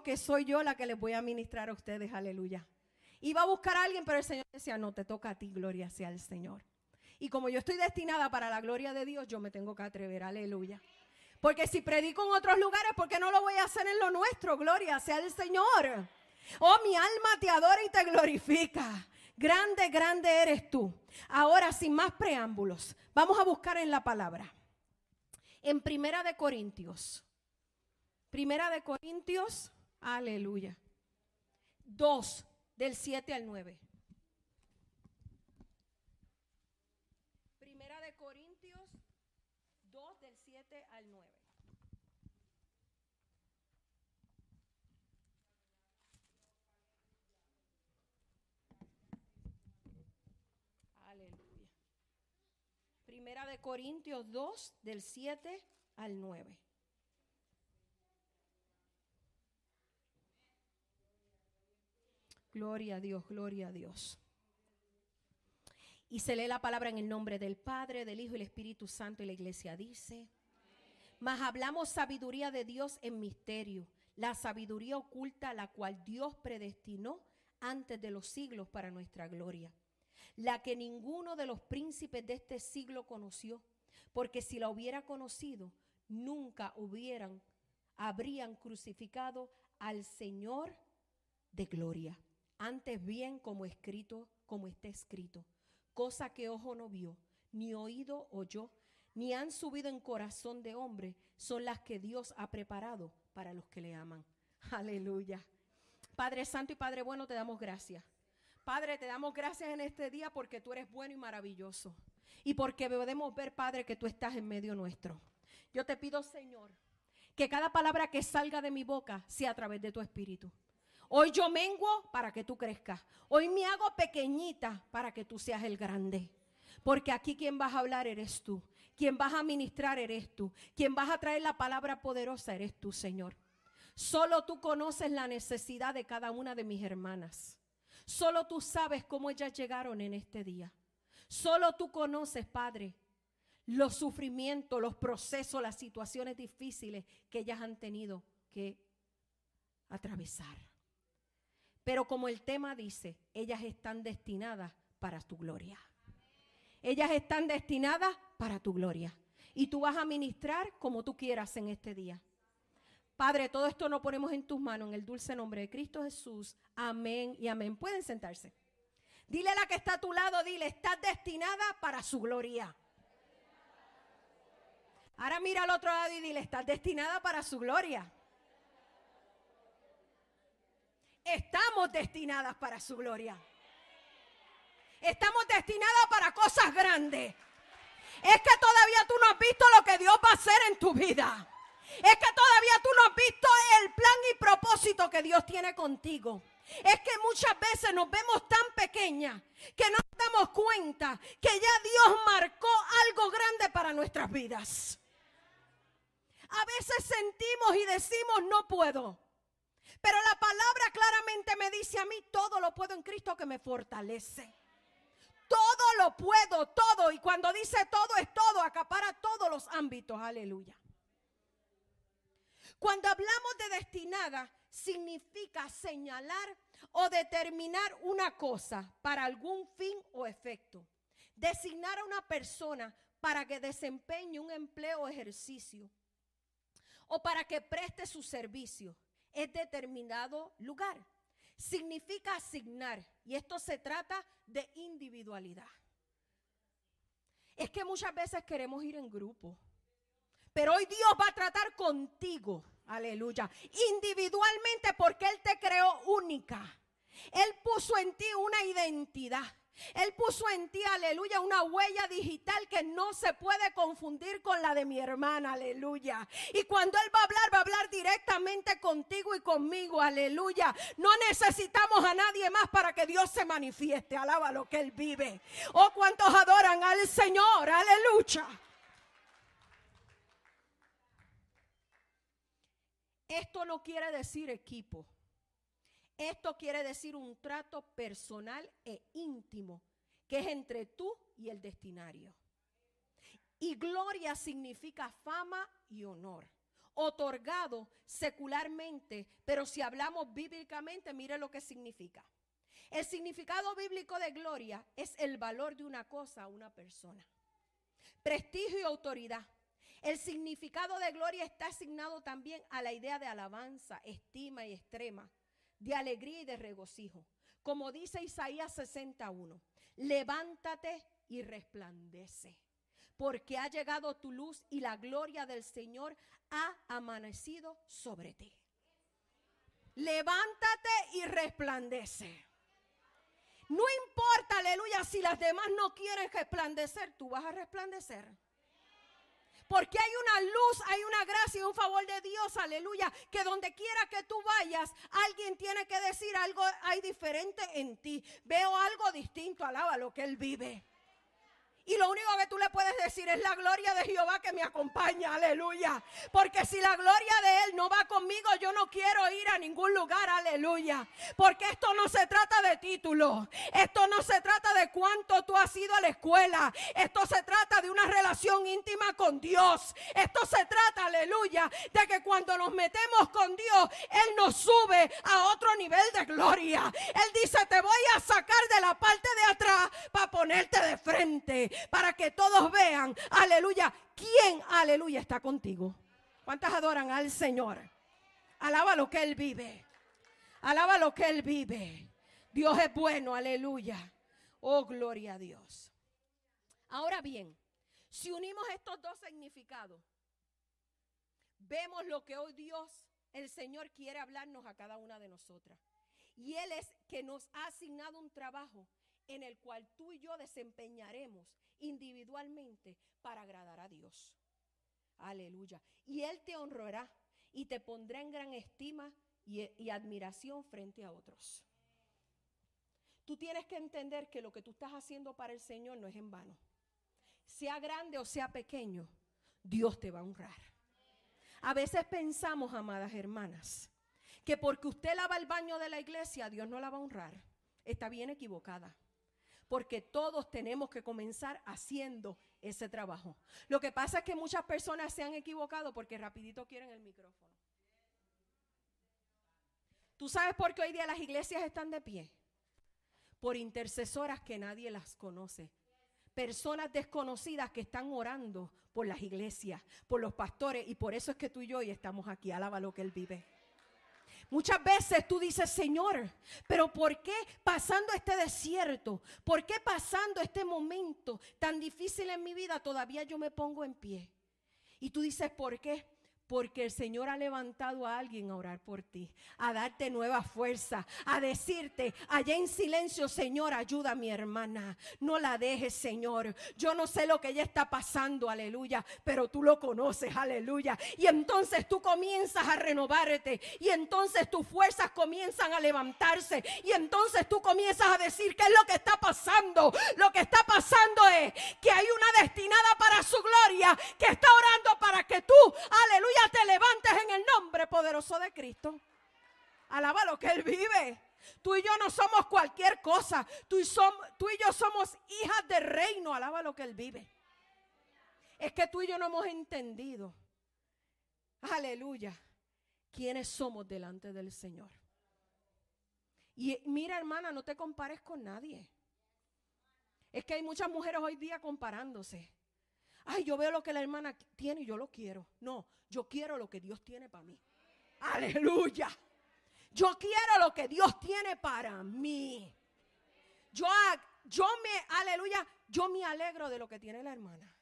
que soy yo la que les voy a ministrar a ustedes, aleluya. Iba a buscar a alguien, pero el Señor decía, no, te toca a ti, gloria sea el Señor. Y como yo estoy destinada para la gloria de Dios, yo me tengo que atrever, aleluya. Porque si predico en otros lugares, ¿por qué no lo voy a hacer en lo nuestro? Gloria sea el Señor. Oh, mi alma te adora y te glorifica. Grande, grande eres tú. Ahora, sin más preámbulos, vamos a buscar en la palabra. En Primera de Corintios. Primera de Corintios, aleluya. 2, del 7 al 9. Primera de Corintios 2, del 7 al 9. Primera de Corintios 2, del 7 al 9. Gloria a Dios, gloria a Dios. Y se lee la palabra en el nombre del Padre, del Hijo y del Espíritu Santo y la iglesia dice, mas hablamos sabiduría de Dios en misterio, la sabiduría oculta la cual Dios predestinó antes de los siglos para nuestra gloria la que ninguno de los príncipes de este siglo conoció, porque si la hubiera conocido, nunca hubieran, habrían crucificado al Señor de gloria. Antes bien, como escrito, como está escrito, cosa que ojo no vio, ni oído oyó, ni han subido en corazón de hombre, son las que Dios ha preparado para los que le aman. Aleluya. Padre Santo y Padre Bueno, te damos gracias Padre, te damos gracias en este día porque tú eres bueno y maravilloso. Y porque podemos ver, Padre, que tú estás en medio nuestro. Yo te pido, Señor, que cada palabra que salga de mi boca sea a través de tu espíritu. Hoy yo menguo para que tú crezcas. Hoy me hago pequeñita para que tú seas el grande. Porque aquí quien vas a hablar eres tú. Quien vas a ministrar eres tú. Quien vas a traer la palabra poderosa eres tú, Señor. Solo tú conoces la necesidad de cada una de mis hermanas. Solo tú sabes cómo ellas llegaron en este día. Solo tú conoces, Padre, los sufrimientos, los procesos, las situaciones difíciles que ellas han tenido que atravesar. Pero como el tema dice, ellas están destinadas para tu gloria. Ellas están destinadas para tu gloria. Y tú vas a ministrar como tú quieras en este día. Padre, todo esto lo ponemos en tus manos en el dulce nombre de Cristo Jesús. Amén y amén. Pueden sentarse. Dile a la que está a tu lado, dile, estás destinada para su gloria. Ahora mira al otro lado y dile, estás destinada para su gloria. Estamos destinadas para su gloria. Estamos destinadas para cosas grandes. Es que todavía tú no has visto lo que Dios va a hacer en tu vida. Es que todavía tú no has visto el plan y propósito que Dios tiene contigo. Es que muchas veces nos vemos tan pequeñas que no nos damos cuenta que ya Dios marcó algo grande para nuestras vidas. A veces sentimos y decimos no puedo. Pero la palabra claramente me dice a mí, todo lo puedo en Cristo que me fortalece. Todo lo puedo, todo. Y cuando dice todo es todo, acapara todos los ámbitos. Aleluya. Cuando hablamos de destinada, significa señalar o determinar una cosa para algún fin o efecto. Designar a una persona para que desempeñe un empleo o ejercicio o para que preste su servicio en determinado lugar. Significa asignar y esto se trata de individualidad. Es que muchas veces queremos ir en grupo, pero hoy Dios va a tratar contigo Aleluya. Individualmente porque Él te creó única. Él puso en ti una identidad. Él puso en ti, aleluya, una huella digital que no se puede confundir con la de mi hermana, aleluya. Y cuando Él va a hablar, va a hablar directamente contigo y conmigo, aleluya. No necesitamos a nadie más para que Dios se manifieste, alaba lo que Él vive. Oh, cuántos adoran al Señor, aleluya. Esto no quiere decir equipo. Esto quiere decir un trato personal e íntimo que es entre tú y el destinario. Y gloria significa fama y honor. otorgado secularmente, pero si hablamos bíblicamente, mire lo que significa. El significado bíblico de gloria es el valor de una cosa a una persona. Prestigio y autoridad. El significado de gloria está asignado también a la idea de alabanza, estima y extrema, de alegría y de regocijo. Como dice Isaías 61, levántate y resplandece, porque ha llegado tu luz y la gloria del Señor ha amanecido sobre ti. Levántate y resplandece. No importa, aleluya, si las demás no quieren resplandecer, tú vas a resplandecer. Porque hay una luz, hay una gracia y un favor de Dios, aleluya, que donde quiera que tú vayas, alguien tiene que decir algo, hay diferente en ti. Veo algo distinto, alaba lo que Él vive. Y lo único que tú le puedes decir es la gloria de Jehová que me acompaña, aleluya. Porque si la gloria de Él no va conmigo, yo no quiero ir a ningún lugar, aleluya. Porque esto no se trata de título. Esto no se trata de cuánto tú has ido a la escuela. Esto se trata de una relación íntima con Dios. Esto se trata, aleluya, de que cuando nos metemos con Dios, Él nos sube a otro nivel de gloria. Él dice, te voy a sacar de la parte de atrás para ponerte de frente para que todos vean, aleluya, quién, aleluya, está contigo. ¿Cuántas adoran al Señor? Alaba lo que Él vive. Alaba lo que Él vive. Dios es bueno, aleluya. Oh, gloria a Dios. Ahora bien, si unimos estos dos significados, vemos lo que hoy Dios, el Señor, quiere hablarnos a cada una de nosotras. Y Él es que nos ha asignado un trabajo en el cual tú y yo desempeñaremos individualmente para agradar a Dios. Aleluya. Y Él te honrará y te pondrá en gran estima y, admiración frente a otros. Tú tienes que entender que lo que tú estás haciendo para el Señor no es en vano. Sea grande o sea pequeño, Dios te va a honrar. A veces pensamos, amadas hermanas, que porque usted lava el baño de la iglesia, Dios no la va a honrar. Está bien equivocada porque todos tenemos que comenzar haciendo ese trabajo. Lo que pasa es que muchas personas se han equivocado porque rapidito quieren el micrófono. ¿Tú sabes por qué hoy día las iglesias están de pie? Por intercesoras que nadie las conoce. Personas desconocidas que están orando por las iglesias, por los pastores, y por eso es que tú y yo hoy estamos aquí. Alaba lo que Él vive. Muchas veces tú dices, Señor, pero ¿por qué pasando este desierto? ¿Por qué pasando este momento tan difícil en mi vida todavía yo me pongo en pie? Y tú dices, ¿por qué? Porque el Señor ha levantado a alguien a orar por ti, a darte nueva fuerza, a decirte allá en silencio, Señor, ayuda a mi hermana. No la dejes, Señor. Yo no sé lo que ella está pasando, aleluya, pero tú lo conoces, aleluya. Y entonces tú comienzas a renovarte y entonces tus fuerzas comienzan a levantarse y entonces tú comienzas a decir qué es lo que está pasando. Lo que está pasando es que hay una destinada para su gloria que está orando para que tú, aleluya, te levantes en el nombre poderoso de Cristo. Alaba lo que Él vive. Tú y yo no somos cualquier cosa. Tú y, tú y yo somos hijas de reino. Alaba lo que Él vive. Es que tú y yo no hemos entendido. Aleluya. ¿Quiénes somos delante del Señor? Y mira, hermana, no te compares con nadie. Es que hay muchas mujeres hoy día comparándose. Ay, yo veo lo que la hermana tiene y yo lo quiero. No, yo quiero lo que Dios tiene para mí. Aleluya. Yo quiero lo que Dios tiene para mí. Yo, yo me, aleluya, yo me alegro de lo que tiene la hermana.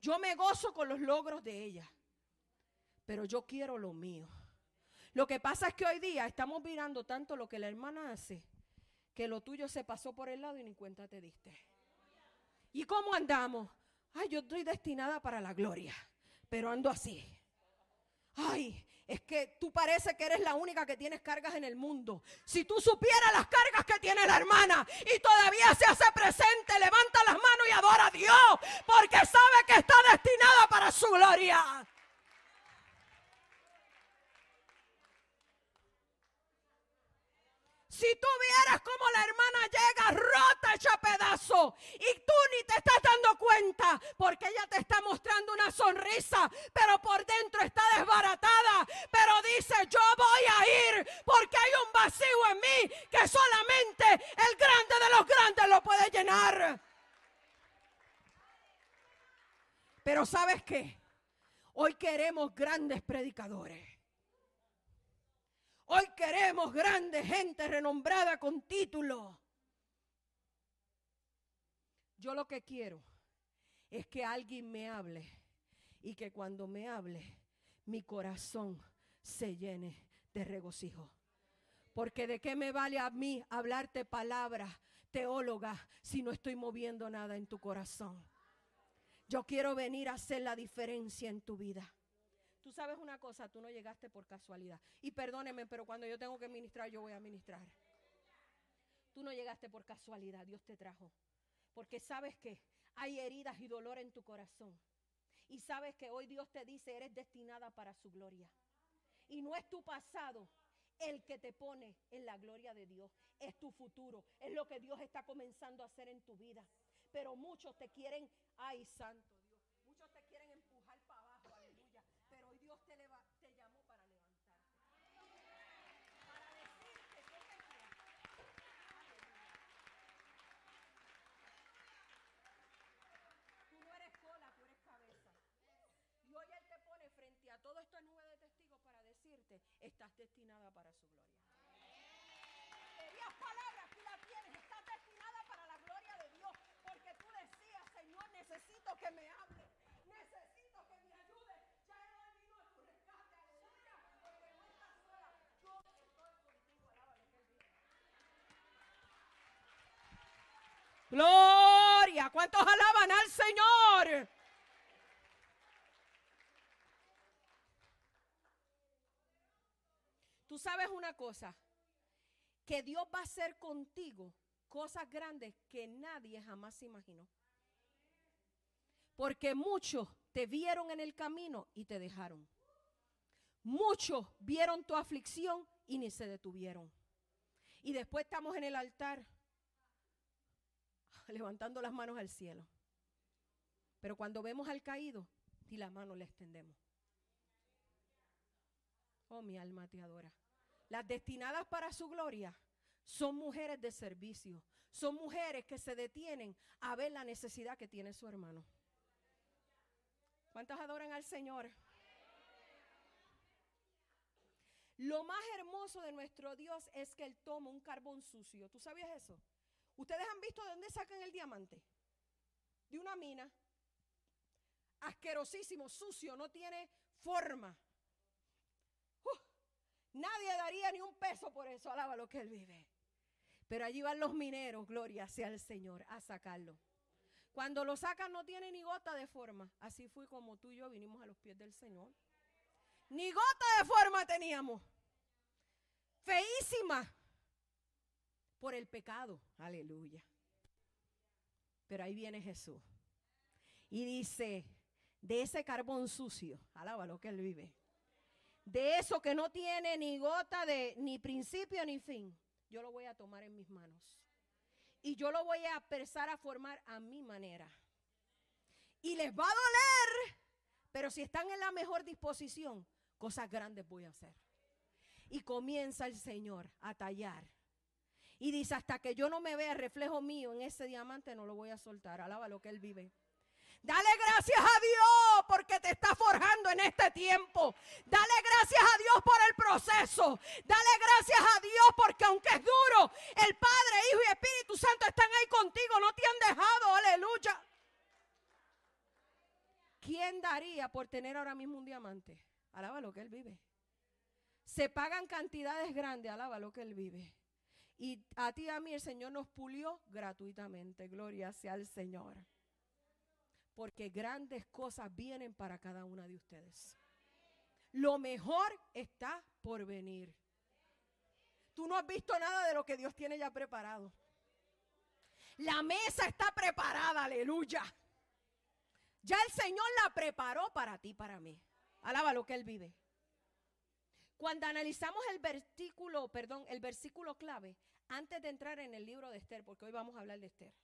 Yo me gozo con los logros de ella. Pero yo quiero lo mío. Lo que pasa es que hoy día estamos mirando tanto lo que la hermana hace, que lo tuyo se pasó por el lado y ni cuenta te diste. ¿Y cómo andamos? Ay, yo estoy destinada para la gloria, pero ando así. Ay, es que tú parece que eres la única que tienes cargas en el mundo. Si tú supieras las cargas que tiene la hermana y todavía se hace presente, levanta las manos y adora a Dios, porque sabe que está destinada para su gloria. Si tú vieras cómo la hermana llega rota, hecha pedazo, y tú ni te estás dando cuenta porque ella te está mostrando una sonrisa, pero por dentro está desbaratada. Pero dice, yo voy a ir porque hay un vacío en mí que solamente el grande de los grandes lo puede llenar. Pero ¿sabes qué? Hoy queremos grandes predicadores. Hoy queremos grande gente renombrada con título. Yo lo que quiero es que alguien me hable y que cuando me hable mi corazón se llene de regocijo. Porque de qué me vale a mí hablarte palabras teóloga si no estoy moviendo nada en tu corazón. Yo quiero venir a hacer la diferencia en tu vida. Tú sabes una cosa, tú no llegaste por casualidad. Y perdóneme, pero cuando yo tengo que ministrar, yo voy a ministrar. Tú no llegaste por casualidad, Dios te trajo. Porque sabes que hay heridas y dolor en tu corazón. Y sabes que hoy Dios te dice, eres destinada para su gloria. Y no es tu pasado el que te pone en la gloria de Dios. Es tu futuro. Es lo que Dios está comenzando a hacer en tu vida. Pero muchos te quieren, ay santo Dios, muchos te quieren empujar para abajo, aleluya. Pero hoy Dios te, te llamó para levantarte. Para decirte que te Tú no eres cola, tú eres cabeza. Y hoy Él te pone frente a todo esto nube de testigos para decirte, estás destinada para su gloria. Querías palabras, tú la tienes, estás destinada para la gloria de Dios. Porque tú decías, Señor, necesito que me hable. Necesito que me ayude. Ya he venido a tu rescate, aleluya. Porque no estás sola. Yo estoy contigo, alábalo que Él Gloria. ¿Cuántos alaban al Señor? Tú sabes una cosa, que Dios va a hacer contigo cosas grandes que nadie jamás se imaginó. Porque muchos te vieron en el camino y te dejaron. Muchos vieron tu aflicción y ni se detuvieron. Y después estamos en el altar levantando las manos al cielo. Pero cuando vemos al caído, y la mano le extendemos. Oh, mi alma te adora. Las destinadas para su gloria son mujeres de servicio. Son mujeres que se detienen a ver la necesidad que tiene su hermano. ¿Cuántos adoran al Señor? Lo más hermoso de nuestro Dios es que Él toma un carbón sucio. ¿Tú sabías eso? ¿Ustedes han visto de dónde sacan el diamante? De una mina. Asquerosísimo, sucio, no tiene forma. Nadie daría ni un peso por eso, alaba lo que Él vive. Pero allí van los mineros, gloria sea el Señor, a sacarlo. Cuando lo sacan no tiene ni gota de forma. Así fue como tú y yo vinimos a los pies del Señor. Ni gota de forma teníamos. Feísima. Por el pecado. Aleluya. Pero ahí viene Jesús. Y dice, de ese carbón sucio, alaba lo que él vive de eso que no tiene ni gota de ni principio ni fin, yo lo voy a tomar en mis manos. Y yo lo voy a empezar a formar a mi manera. Y les va a doler, pero si están en la mejor disposición, cosas grandes voy a hacer. Y comienza el Señor a tallar. Y dice, hasta que yo no me vea reflejo mío en ese diamante, no lo voy a soltar. Alaba lo que Él vive. Dale gracias a Dios porque te está forjando en este tiempo. Dale gracias a Dios por el proceso. Dale gracias a Dios porque aunque es duro, el Padre, Hijo y Espíritu Santo están ahí contigo. No te han dejado. Aleluya. ¿Quién daría por tener ahora mismo un diamante? Alaba lo que Él vive. Se pagan cantidades grandes. Alaba lo que Él vive. Y a ti y a mí el Señor nos pulió gratuitamente. Gloria sea al Señor porque grandes cosas vienen para cada una de ustedes. Lo mejor está por venir. Tú no has visto nada de lo que Dios tiene ya preparado. La mesa está preparada, aleluya. Ya el Señor la preparó para ti, para mí. Alaba lo que Él vive. Cuando analizamos el versículo, perdón, el versículo clave, antes de entrar en el libro de Esther, porque hoy vamos a hablar de Esther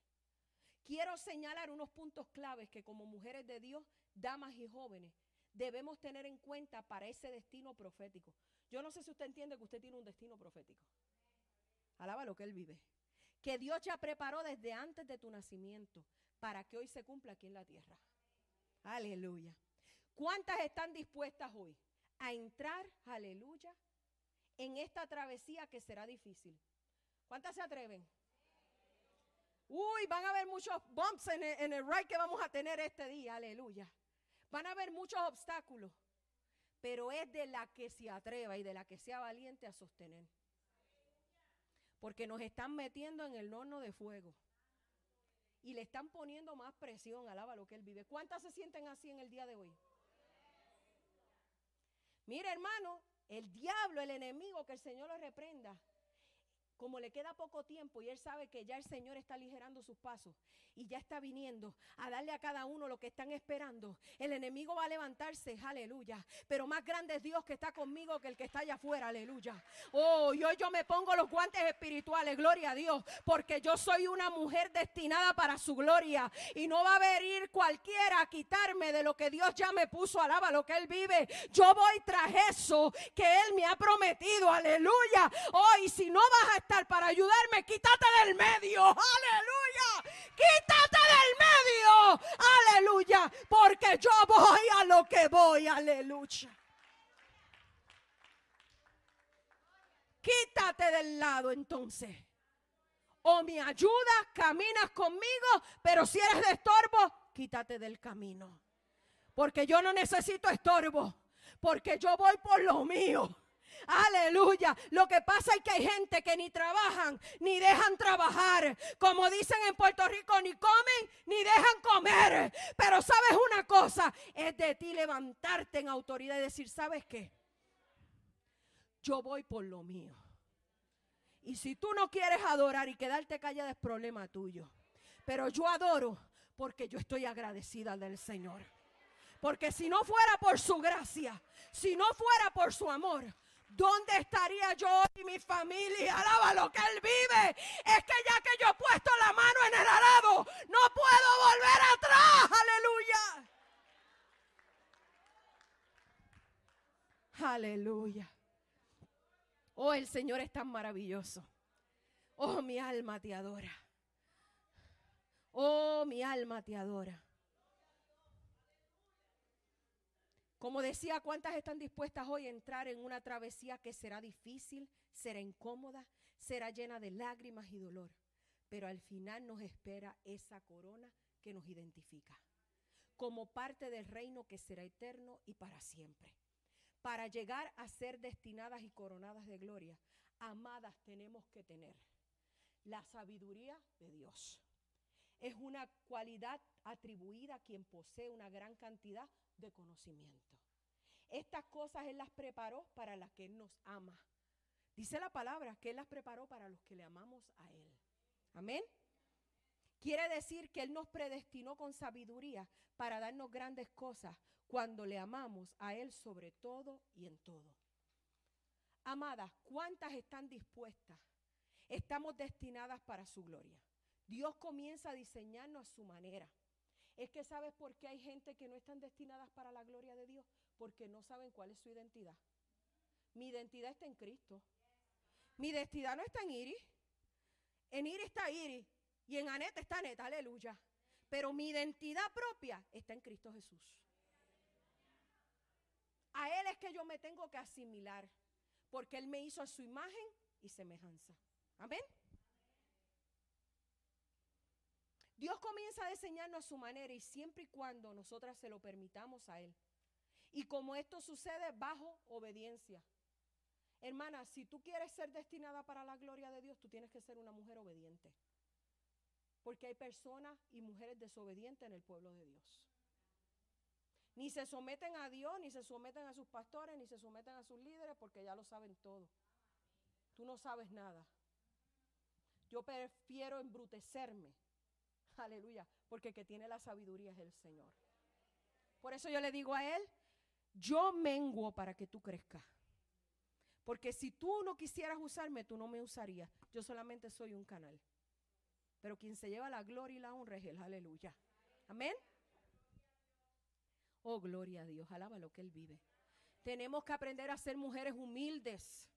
quiero señalar unos puntos claves que como mujeres de Dios, damas y jóvenes, debemos tener en cuenta para ese destino profético. Yo no sé si usted entiende que usted tiene un destino profético. Alaba lo que Él vive. Que Dios ya preparó desde antes de tu nacimiento para que hoy se cumpla aquí en la tierra. Aleluya. ¿Cuántas están dispuestas hoy a entrar, aleluya, en esta travesía que será difícil? ¿Cuántas se atreven? Uy, van a haber muchos bumps en el, en ride que vamos a tener este día, aleluya. Van a haber muchos obstáculos, pero es de la que se atreva y de la que sea valiente a sostener. Porque nos están metiendo en el horno de fuego. Y le están poniendo más presión, alaba lo que él vive. ¿Cuántas se sienten así en el día de hoy? Mire, hermano, el diablo, el enemigo, que el Señor lo reprenda, como le queda poco tiempo y él sabe que ya el Señor está aligerando sus pasos y ya está viniendo a darle a cada uno lo que están esperando, el enemigo va a levantarse, aleluya. Pero más grande es Dios que está conmigo que el que está allá afuera, aleluya. Oh, hoy yo me pongo los guantes espirituales, gloria a Dios, porque yo soy una mujer destinada para su gloria y no va a venir cualquiera a quitarme de lo que Dios ya me puso, alaba lo que Él vive. Yo voy tras eso que Él me ha prometido, aleluya. Oh, y si no vas a para ayudarme, quítate del medio. Aleluya. Quítate del medio. Aleluya. Porque yo voy a lo que voy. Aleluya. Quítate del lado entonces. O me ayudas, caminas conmigo, pero si eres de estorbo, quítate del camino. Porque yo no necesito estorbo. Porque yo voy por lo mío. Aleluya. Lo que pasa es que hay gente que ni trabajan ni dejan trabajar. Como dicen en Puerto Rico, ni comen ni dejan comer. Pero sabes una cosa, es de ti levantarte en autoridad y decir, ¿sabes qué? Yo voy por lo mío. Y si tú no quieres adorar y quedarte callada es problema tuyo. Pero yo adoro porque yo estoy agradecida del Señor. Porque si no fuera por su gracia, si no fuera por su amor, ¿Dónde estaría yo y mi familia? Alaba lo que Él vive. Es que ya que yo he puesto la mano en el arado, no puedo volver atrás. Aleluya. Aleluya. Oh, el Señor es tan maravilloso. Oh, mi alma te adora. Oh, mi alma te adora. Como decía, ¿cuántas están dispuestas hoy a entrar en una travesía que será difícil, será incómoda, será llena de lágrimas y dolor? Pero al final nos espera esa corona que nos identifica como parte del reino que será eterno y para siempre. Para llegar a ser destinadas y coronadas de gloria, amadas tenemos que tener la sabiduría de Dios. Es una cualidad atribuida a quien posee una gran cantidad de conocimiento. Estas cosas Él las preparó para las que Él nos ama. Dice la palabra que Él las preparó para los que le amamos a Él. Amén. Quiere decir que Él nos predestinó con sabiduría para darnos grandes cosas cuando le amamos a Él sobre todo y en todo. Amadas, ¿cuántas están dispuestas? Estamos destinadas para su gloria. Dios comienza a diseñarnos a su manera. Es que sabes por qué hay gente que no están destinadas para la gloria de Dios, porque no saben cuál es su identidad. Mi identidad está en Cristo. Mi identidad no está en Iris. En Iris está Iris y en Aneta está Aneta, aleluya. Pero mi identidad propia está en Cristo Jesús. A Él es que yo me tengo que asimilar, porque Él me hizo a su imagen y semejanza. Amén. Dios comienza a diseñarnos a su manera y siempre y cuando nosotras se lo permitamos a Él. Y como esto sucede bajo obediencia. Hermana, si tú quieres ser destinada para la gloria de Dios, tú tienes que ser una mujer obediente. Porque hay personas y mujeres desobedientes en el pueblo de Dios. Ni se someten a Dios, ni se someten a sus pastores, ni se someten a sus líderes, porque ya lo saben todo. Tú no sabes nada. Yo prefiero embrutecerme Aleluya. Porque el que tiene la sabiduría es el Señor. Por eso yo le digo a Él, yo menguo para que tú crezcas. Porque si tú no quisieras usarme, tú no me usarías. Yo solamente soy un canal. Pero quien se lleva la gloria y la honra es Él. Aleluya. Amén. Oh, gloria a Dios. Alaba lo que Él vive. Tenemos que aprender a ser mujeres humildes.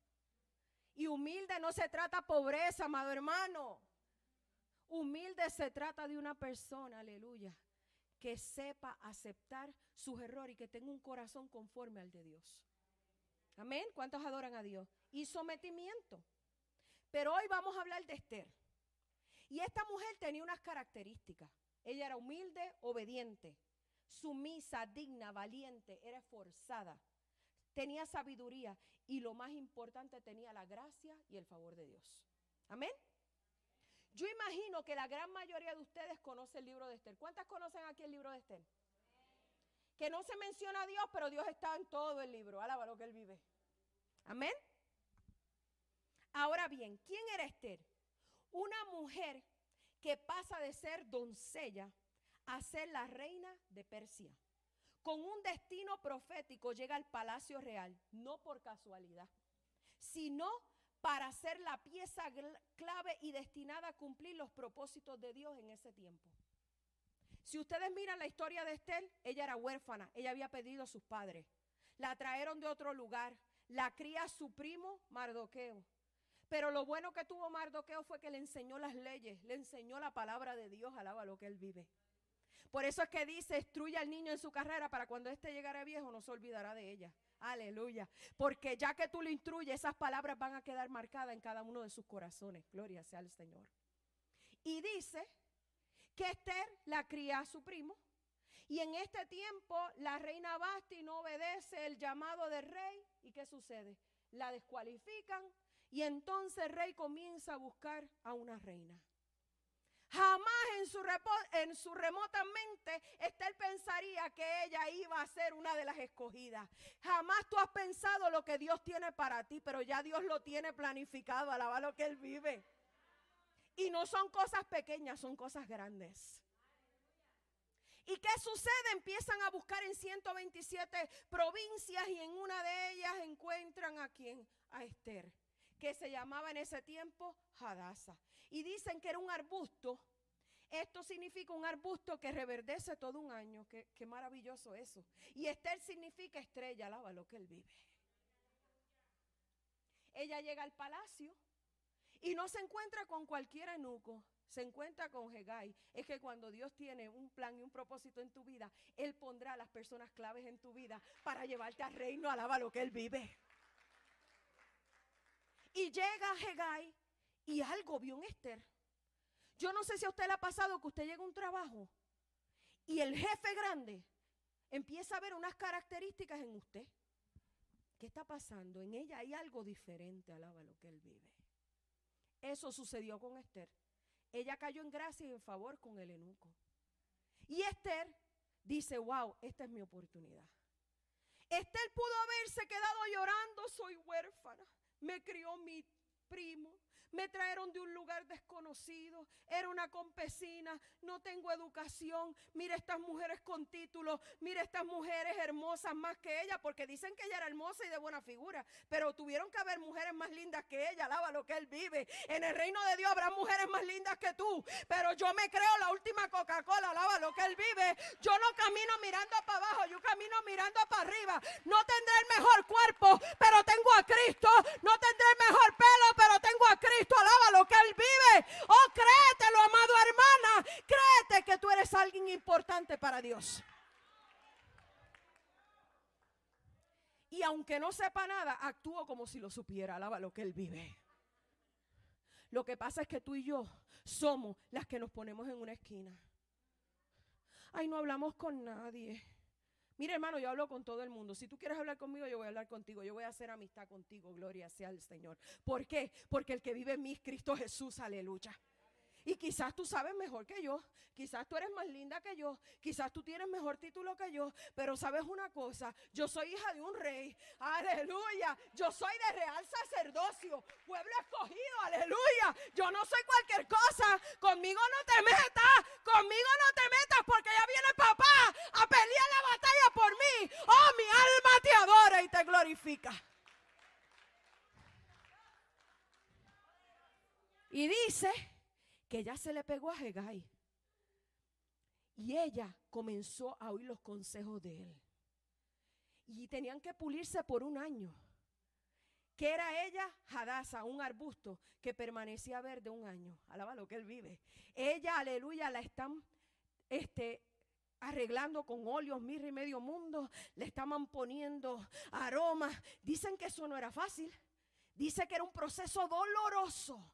Y humilde no se trata pobreza, amado hermano. Humilde se trata de una persona, aleluya, que sepa aceptar sus errores y que tenga un corazón conforme al de Dios. Amén. ¿Cuántos adoran a Dios? Y sometimiento. Pero hoy vamos a hablar de Esther. Y esta mujer tenía unas características. Ella era humilde, obediente, sumisa, digna, valiente, era esforzada, tenía sabiduría y lo más importante, tenía la gracia y el favor de Dios. Amén. Yo imagino que la gran mayoría de ustedes conoce el libro de Esther. ¿Cuántas conocen aquí el libro de Esther? Que no se menciona a Dios, pero Dios está en todo el libro. Alaba lo que él vive. Amén. Ahora bien, ¿quién era Esther? Una mujer que pasa de ser doncella a ser la reina de Persia. Con un destino profético llega al palacio real, no por casualidad, sino para ser la pieza clave y destinada a cumplir los propósitos de Dios en ese tiempo. Si ustedes miran la historia de Estel, ella era huérfana, ella había pedido a sus padres, la trajeron de otro lugar, la cría su primo Mardoqueo. Pero lo bueno que tuvo Mardoqueo fue que le enseñó las leyes, le enseñó la palabra de Dios, alaba lo que él vive. Por eso es que dice, instruye al niño en su carrera para cuando éste llegara viejo no se olvidará de ella. Aleluya. Porque ya que tú le instruyes, esas palabras van a quedar marcadas en cada uno de sus corazones. Gloria sea al Señor. Y dice que Esther la cría a su primo. Y en este tiempo la reina Basti no obedece el llamado del rey. ¿Y qué sucede? La descualifican y entonces el rey comienza a buscar a una reina. Jamás en su, en su remota mente Esther pensaría que ella iba a ser una de las escogidas. Jamás tú has pensado lo que Dios tiene para ti, pero ya Dios lo tiene planificado. Alaba lo que Él vive. Y no son cosas pequeñas, son cosas grandes. ¿Y qué sucede? Empiezan a buscar en 127 provincias y en una de ellas encuentran a quién? A Esther que se llamaba en ese tiempo Hadasa. Y dicen que era un arbusto. Esto significa un arbusto que reverdece todo un año. Qué, maravilloso eso. Y Esther significa estrella, alaba lo que él vive. Ella llega al palacio y no se encuentra con cualquier eunuco se encuentra con Hegai, es que cuando Dios tiene un plan y un propósito en tu vida, Él pondrá a las personas claves en tu vida para llevarte al reino, alaba lo que Él vive. Y llega Hegai y algo vio en Esther. Yo no sé si a usted le ha pasado que usted llega a un trabajo y el jefe grande empieza a ver unas características en usted. ¿Qué está pasando? En ella hay algo diferente, alaba lo que él vive. Eso sucedió con Esther. Ella cayó en gracia y en favor con el enuco. Y Esther dice, wow, esta es mi oportunidad. Esther pudo haberse quedado llorando, soy huérfana me crió mi primo. Me trajeron de un lugar desconocido. Era una campesina. No tengo educación. Mira estas mujeres con títulos. Mira estas mujeres hermosas más que ella. Porque dicen que ella era hermosa y de buena figura. Pero tuvieron que haber mujeres más lindas que ella. Alaba lo que él vive. En el reino de Dios habrá mujeres más lindas que tú. Pero yo me creo la última Coca-Cola. Alaba lo que él vive. Yo no camino mirando para abajo. Yo camino mirando para arriba. No tendré el mejor cuerpo. Pero tengo a Cristo. No tendré el mejor pelo. Pero tengo a Cristo. Cristo, alaba lo que Él vive. Oh, créetelo, amado hermana. Créete que tú eres alguien importante para Dios. Y aunque no sepa nada, actúo como si lo supiera. Alaba lo que Él vive. Lo que pasa es que tú y yo somos las que nos ponemos en una esquina. Ay, no hablamos con nadie. Mira, hermano, yo hablo con todo el mundo. Si tú quieres hablar conmigo, yo voy a hablar contigo. Yo voy a hacer amistad contigo. Gloria sea al Señor. ¿Por qué? Porque el que vive en mí es Cristo Jesús. Aleluya. Y quizás tú sabes mejor que yo, quizás tú eres más linda que yo, quizás tú tienes mejor título que yo, pero sabes una cosa, yo soy hija de un rey, aleluya, yo soy de real sacerdocio, pueblo escogido, aleluya, yo no soy cualquier cosa, conmigo no te metas, conmigo no te metas porque ya viene papá a pelear la batalla por mí, oh mi alma te adora y te glorifica. Y dice que ya se le pegó a Hegai. Y ella comenzó a oír los consejos de él. Y tenían que pulirse por un año. ¿Qué era ella? Hadasa, un arbusto que permanecía verde un año. Alaba lo que él vive. Ella, aleluya, la están este, arreglando con óleos, mirra y medio mundo. Le estaban poniendo aromas. Dicen que eso no era fácil. Dice que era un proceso doloroso.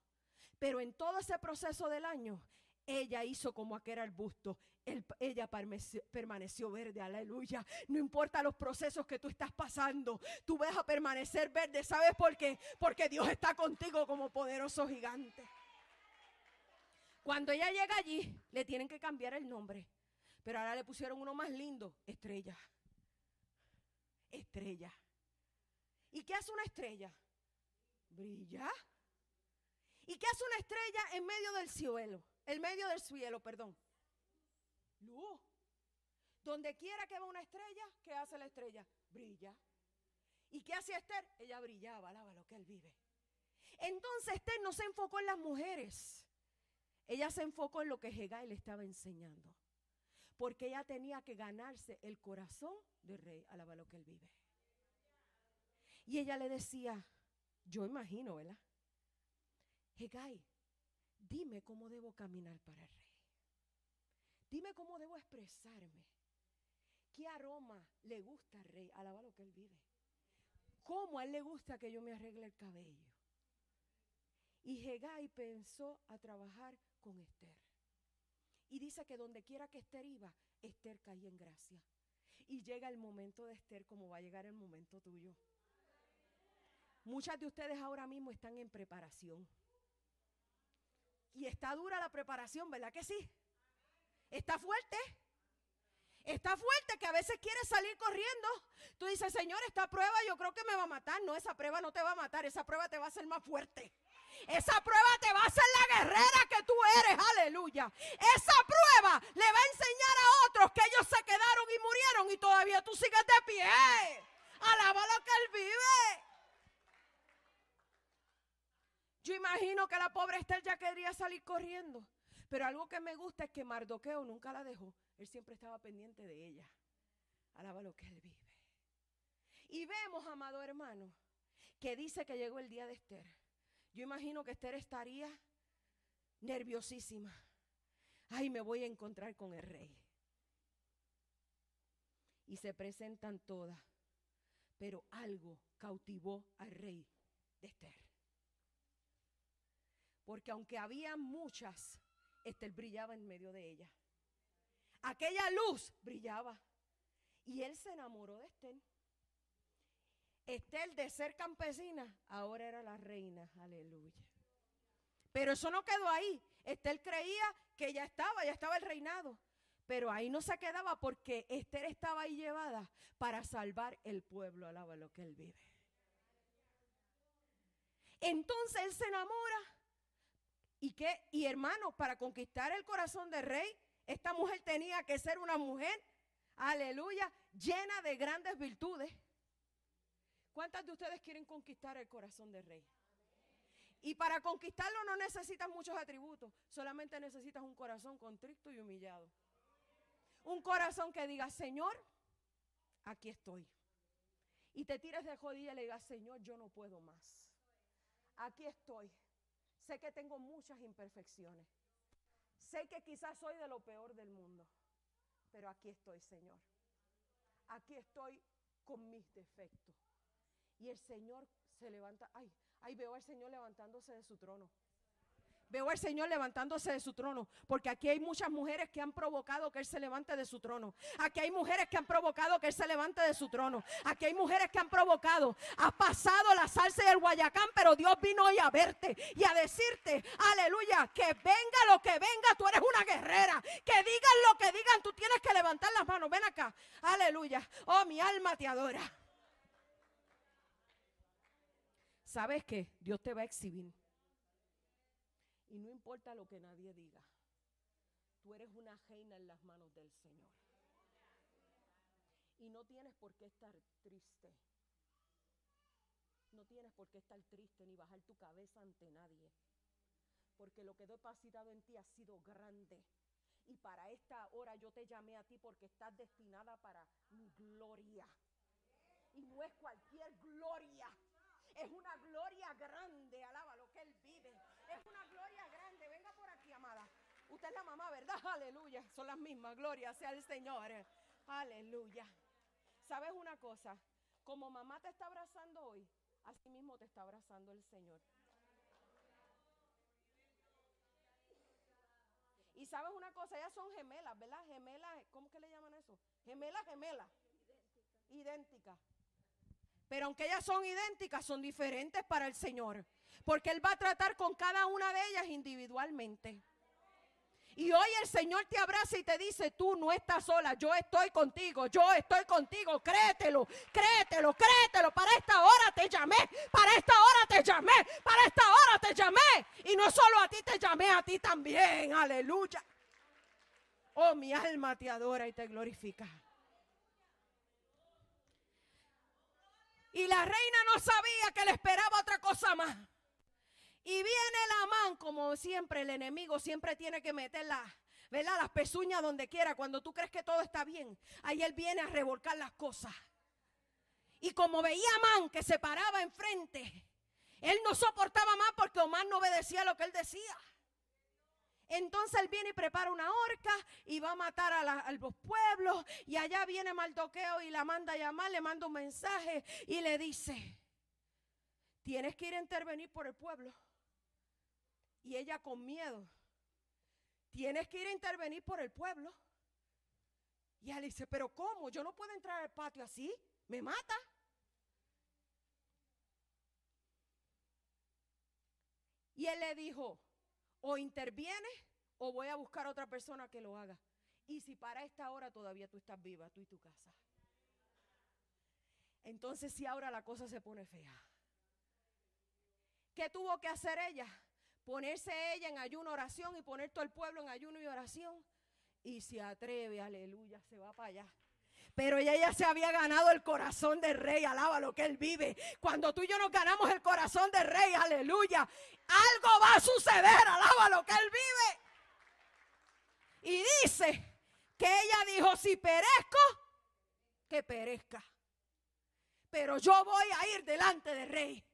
Pero en todo ese proceso del año, ella hizo como aquel arbusto. ella permaneció, verde, aleluya. No importa los procesos que tú estás pasando, tú vas a permanecer verde. ¿Sabes por qué? Porque Dios está contigo como poderoso gigante. Cuando ella llega allí, le tienen que cambiar el nombre. Pero ahora le pusieron uno más lindo, estrella. Estrella. ¿Y qué hace una estrella? Brilla. ¿Y qué hace una estrella en medio del cielo? En medio del cielo, perdón. Luz. Donde quiera que va una estrella, ¿qué hace la estrella? Brilla. ¿Y qué hace Esther? Ella brillaba, alaba lo que él vive. Entonces Esther no se enfocó en las mujeres. Ella se enfocó en lo que Hegai le estaba enseñando. Porque ella tenía que ganarse el corazón del rey, alaba lo que él vive. Y ella le decía, yo imagino, ¿verdad? Hegai, dime cómo debo caminar para el rey. Dime cómo debo expresarme. ¿Qué aroma le gusta al rey? Alaba lo que él vive. ¿Cómo a él le gusta que yo me arregle el cabello? Y Hegai pensó a trabajar con Esther. Y dice que donde quiera que Esther iba, Esther caía en gracia. Y llega el momento de Esther como va a llegar el momento tuyo. Muchas de ustedes ahora mismo están en preparación. Y está dura la preparación, ¿verdad que sí? Está fuerte. Está fuerte que a veces quieres salir corriendo. Tú dices, Señor, esta prueba yo creo que me va a matar. No, esa prueba no te va a matar. Esa prueba te va a hacer más fuerte. Esa prueba te va a hacer la guerrera que tú eres. Aleluya. Esa prueba le va a enseñar a otros que ellos se quedaron y murieron y todavía tú sigues de pie. Alaba lo que Él vive. Yo imagino que la pobre Esther ya quería salir corriendo. Pero algo que me gusta es que Mardoqueo nunca la dejó. Él siempre estaba pendiente de ella. Alaba lo que él vive. Y vemos, amado hermano, que dice que llegó el día de Esther. Yo imagino que Esther estaría nerviosísima. Ay, me voy a encontrar con el rey. Y se presentan todas. Pero algo cautivó al rey de Esther. Porque aunque había muchas, Esther brillaba en medio de ella. Aquella luz brillaba. Y él se enamoró de Esther. Esther de ser campesina, ahora era la reina. Aleluya. Pero eso no quedó ahí. Esther creía que ya estaba, ya estaba el reinado. Pero ahí no se quedaba porque Esther estaba ahí llevada para salvar el pueblo. Alaba lo que él vive. Entonces él se enamora ¿Y qué? Y hermano, para conquistar el corazón del rey, esta mujer tenía que ser una mujer, aleluya, llena de grandes virtudes. ¿Cuántas de ustedes quieren conquistar el corazón del rey? Y para conquistarlo no necesitas muchos atributos, solamente necesitas un corazón contrito y humillado. Un corazón que diga, Señor, aquí estoy. Y te tires de jodilla y le digas, Señor, yo no puedo más. Aquí estoy. Sé que tengo muchas imperfecciones. Sé que quizás soy de lo peor del mundo. Pero aquí estoy, Señor. Aquí estoy con mis defectos. Y el Señor se levanta. Ay, ay, veo al Señor levantándose de su trono. Veo al Señor levantándose de su trono, porque aquí hay muchas mujeres que han provocado que Él se levante de su trono. Aquí hay mujeres que han provocado que Él se levante de su trono. Aquí hay mujeres que han provocado. Ha pasado la salsa y el guayacán, pero Dios vino hoy a verte y a decirte, aleluya, que venga lo que venga, tú eres una guerrera. Que digan lo que digan, tú tienes que levantar las manos. Ven acá, aleluya. Oh, mi alma te adora. ¿Sabes qué? Dios te va a exhibir. Y no importa lo que nadie diga, tú eres una reina en las manos del Señor. Y no tienes por qué estar triste. No tienes por qué estar triste ni bajar tu cabeza ante nadie. porque lo que depositado en ti ha sido grande. Y para esta hora yo te llamé a ti porque estás destinada para mi gloria. Y no es cualquier gloria. Es una gloria grande. Alaba lo que Él vive. Es una gloria grande. Venga por aquí, amada. Usted es la mamá, ¿verdad? Aleluya. Son las mismas. Gloria sea el Señor. Aleluya. ¿Sabes una cosa? Como mamá te está abrazando hoy, así mismo te está abrazando el Señor. Y sabes una cosa, ellas son gemelas, ¿verdad? Gemelas, ¿cómo que le llaman eso? Gemelas, gemelas. Idénticas. Pero aunque ellas son idénticas, son diferentes para el Señor. Porque Él va a tratar con cada una de ellas individualmente. Y hoy el Señor te abraza y te dice, tú no estás sola, yo estoy contigo, yo estoy contigo, créetelo, créetelo, créetelo. Para esta hora te llamé, para esta hora te llamé, para esta hora te llamé. Y no solo a ti te llamé, a ti también, aleluya. Oh, mi alma te adora y te glorifica. Y la reina no sabía que le esperaba otra cosa más. Y viene la man, como siempre, el enemigo siempre tiene que meter las pezuñas donde quiera. Cuando tú crees que todo está bien, ahí él viene a revolcar las cosas. Y como veía a Man que se paraba enfrente, él no soportaba más porque Omar no obedecía lo que él decía. Entonces él viene y prepara una horca y va a matar a, los pueblos. Y allá viene Maldoqueo y la manda a llamar, le manda un mensaje y le dice, tienes que ir a intervenir por el pueblo. Y ella con miedo, tienes que ir a intervenir por el pueblo. Y él dice, pero ¿cómo? Yo no puedo entrar al patio así, me mata. Y él le dijo, o interviene o voy a buscar a otra persona que lo haga. Y si para esta hora todavía tú estás viva, tú y tu casa. Entonces si ahora la cosa se pone fea. ¿Qué tuvo que hacer ella? Ponerse ella en ayuno, oración y poner todo el pueblo en ayuno y oración. Y se atreve, aleluya, se va para allá. Pero ella ya se había ganado el corazón del rey, alaba lo que él vive. Cuando tú y yo nos ganamos el corazón del rey, aleluya, algo va a suceder, alaba lo que él vive. Y dice que ella dijo, si perezco, que perezca. Pero yo voy a ir delante del rey.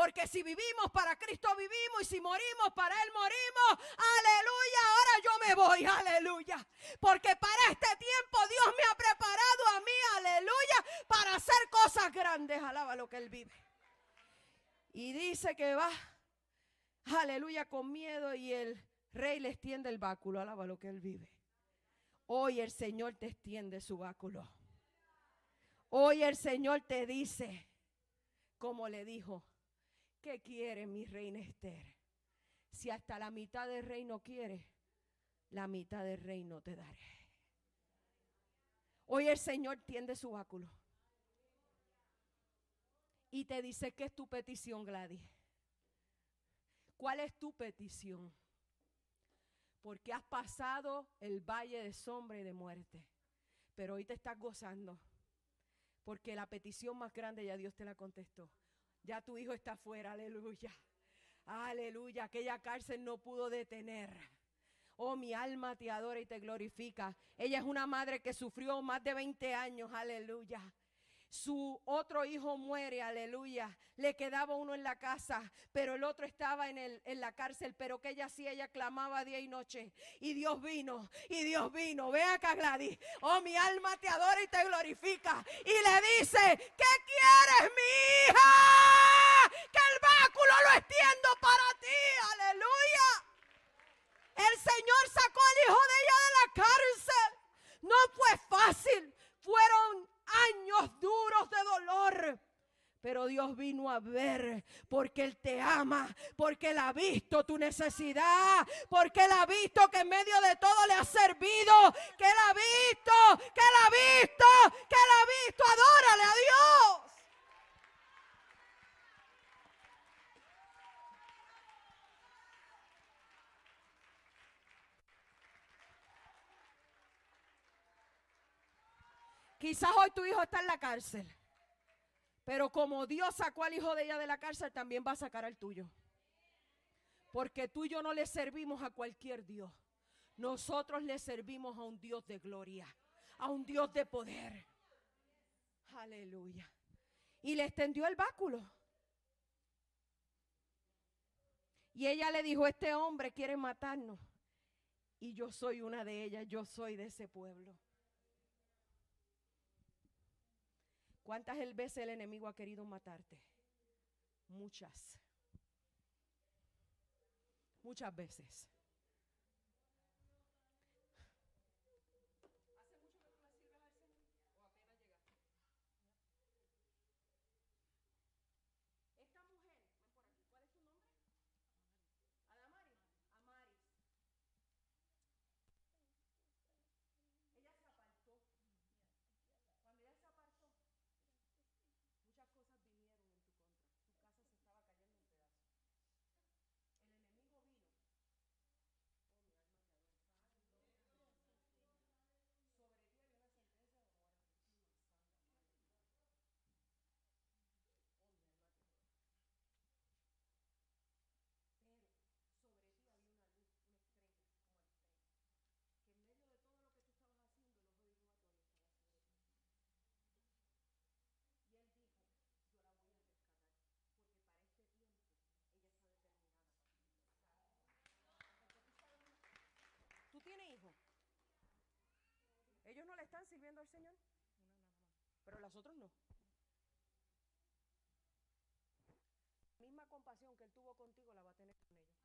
Porque si vivimos para Cristo vivimos y si morimos para Él morimos. Aleluya, ahora yo me voy, aleluya. Porque para este tiempo Dios me ha preparado a mí, aleluya, para hacer cosas grandes. Alaba lo que Él vive. Y dice que va, aleluya, con miedo y el rey le extiende el báculo. Alaba lo que Él vive. Hoy el Señor te extiende su báculo. Hoy el Señor te dice, como le dijo, ¿Qué quiere mi reina Esther? Si hasta la mitad del reino quiere, la mitad del reino te daré. Hoy el Señor tiende su báculo. Y te dice, ¿qué es tu petición, Gladys? ¿Cuál es tu petición? Porque has pasado el valle de sombra y de muerte. Pero hoy te estás gozando. Porque la petición más grande ya Dios te la contestó. Ya tu hijo está afuera, aleluya. Aleluya, aquella cárcel no pudo detener. Oh, mi alma te adora y te glorifica. Ella es una madre que sufrió más de 20 años, aleluya su otro hijo muere, aleluya. Le quedaba uno en la casa, pero el otro estaba en, el, en la cárcel. Pero que ella sí, ella clamaba día y noche. Y Dios vino, y Dios vino. Ve acá, Gladys. Oh, mi alma te adora y te glorifica. Y le dice: ¿Qué quieres, mi hija? Que el báculo lo extiendo para ti, aleluya. El Señor sacó al hijo de ella de la cárcel. No fue fácil. Fueron años duros de dolor. Pero Dios vino a ver porque Él te ama, porque Él ha visto tu necesidad, porque Él ha visto que en medio de todo le ha servido, que Él ha visto, que Él ha visto, que Él ha visto. Adórale a Dios. Quizás hoy tu hijo está en la cárcel. Pero como Dios sacó al hijo de ella de la cárcel, también va a sacar al tuyo. Porque tú y yo no le servimos a cualquier Dios. Nosotros le servimos a un Dios de gloria, a un Dios de poder. Aleluya. Y le extendió el báculo. Y ella le dijo, este hombre quiere matarnos. Y yo soy una de ellas, yo soy de ese pueblo. ¿Cuántas veces el enemigo ha querido matarte? Muchas. Muchas veces. Sirviendo al Señor, pero las otras no. La misma compasión que Él tuvo contigo la va a tener con ellos.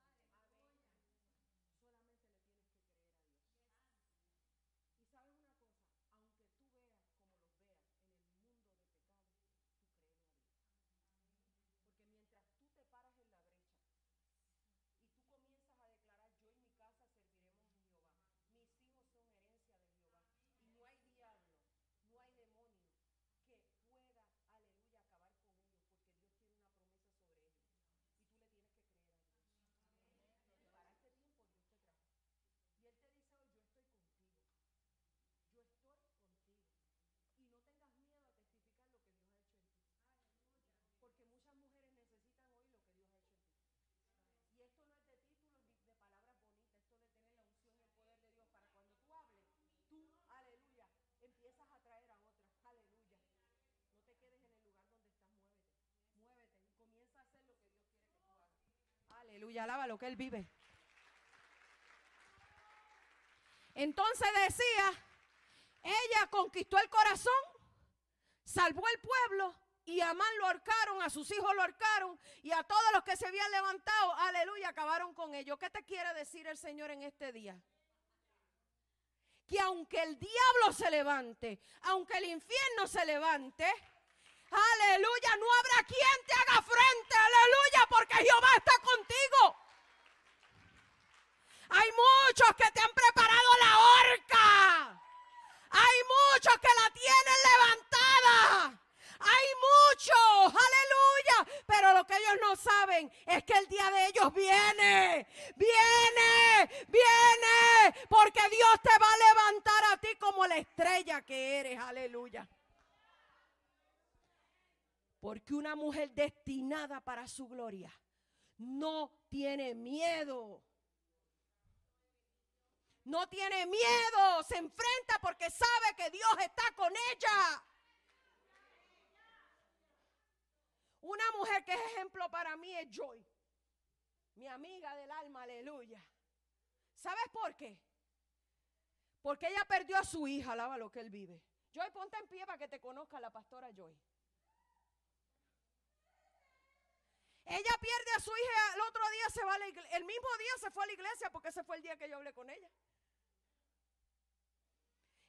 Aleluya, alaba lo que Él vive. Entonces decía, ella conquistó el corazón, salvó el pueblo y a Amán lo ahorcaron, a sus hijos lo ahorcaron y a todos los que se habían levantado, aleluya, acabaron con ellos. ¿Qué te quiere decir el Señor en este día? Que aunque el diablo se levante, aunque el infierno se levante, Aleluya, no habrá quien te haga frente. Aleluya, porque Jehová está contigo. Hay muchos que te han preparado la horca. Hay muchos que la tienen levantada. Hay muchos, aleluya. Pero lo que ellos no saben es que el día de ellos viene, viene, viene. Porque Dios te va a levantar a ti como la estrella que eres, aleluya. Porque una mujer destinada para su gloria no tiene miedo. No tiene miedo, se enfrenta porque sabe que Dios está con ella. Una mujer que es ejemplo para mí es Joy, mi amiga del alma, aleluya. ¿Sabes por qué? Porque ella perdió a su hija, alaba lo que él vive. Joy, ponte en pie para que te conozca la pastora Joy. Ella pierde a su hija, el otro día se va a la iglesia, el mismo día se fue a la iglesia porque ese fue el día que yo hablé con ella.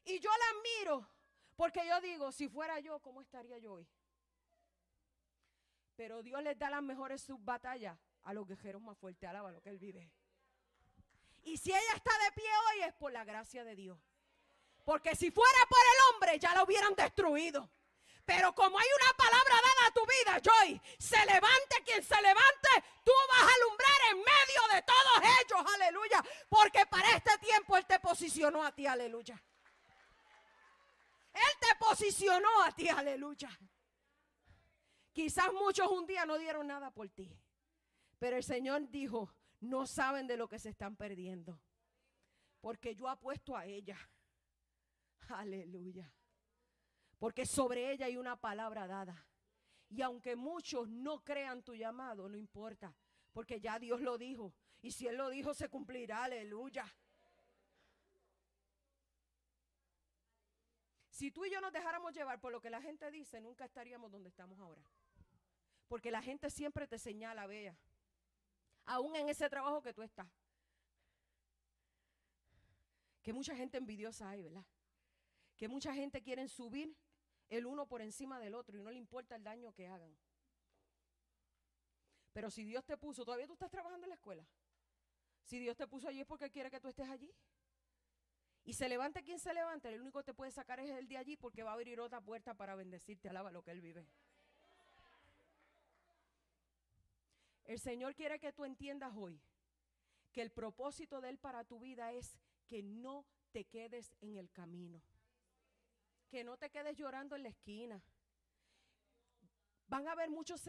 Y yo la admiro porque yo digo, si fuera yo, ¿cómo estaría yo hoy? Pero Dios les da las mejores subbatallas a los guerreros más fuertes, alaba lo que Él vive. Y si ella está de pie hoy es por la gracia de Dios. Porque si fuera por el hombre ya la hubieran destruido. Pero como hay una palabra dada a tu vida, Joy, se levante quien se levante, tú vas a alumbrar en medio de todos ellos, aleluya. Porque para este tiempo Él te posicionó a ti, aleluya. Él te posicionó a ti, aleluya. Quizás muchos un día no dieron nada por ti. Pero el Señor dijo, no saben de lo que se están perdiendo. Porque yo apuesto a ella. Aleluya. Porque sobre ella hay una palabra dada. Y aunque muchos no crean tu llamado, no importa. Porque ya Dios lo dijo. Y si Él lo dijo, se cumplirá. Aleluya. Si tú y yo nos dejáramos llevar por lo que la gente dice, nunca estaríamos donde estamos ahora. Porque la gente siempre te señala, vea. Aún en ese trabajo que tú estás. Que mucha gente envidiosa hay, ¿verdad? Que mucha gente quiere subir el uno por encima del otro y no le importa el daño que hagan. Pero si Dios te puso, todavía tú estás trabajando en la escuela. Si Dios te puso allí es porque quiere que tú estés allí. Y se levante quien se levante, el único que te puede sacar es el de allí porque va a abrir otra puerta para bendecirte. Alaba lo que Él vive. El Señor quiere que tú entiendas hoy que el propósito de Él para tu vida es que no te quedes en el camino. Que no te quedes llorando en la esquina. Van a haber muchos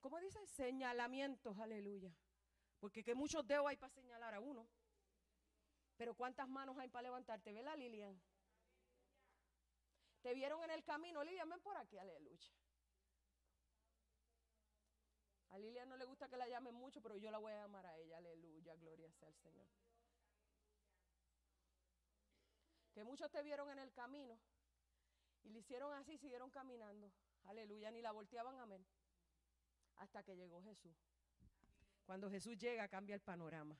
¿cómo señalamientos, aleluya. Porque que muchos dedos hay para señalar a uno. Pero ¿cuántas manos hay para levantarte? ¿Vela, Lilian? ¿Te vieron en el camino? Lilian, ven por aquí, aleluya. A Lilian no le gusta que la llamen mucho, pero yo la voy a llamar a ella, aleluya, gloria sea al Señor. Que muchos te vieron en el camino y le hicieron así, siguieron caminando, aleluya, ni la volteaban, amén. Hasta que llegó Jesús. Cuando Jesús llega, cambia el panorama.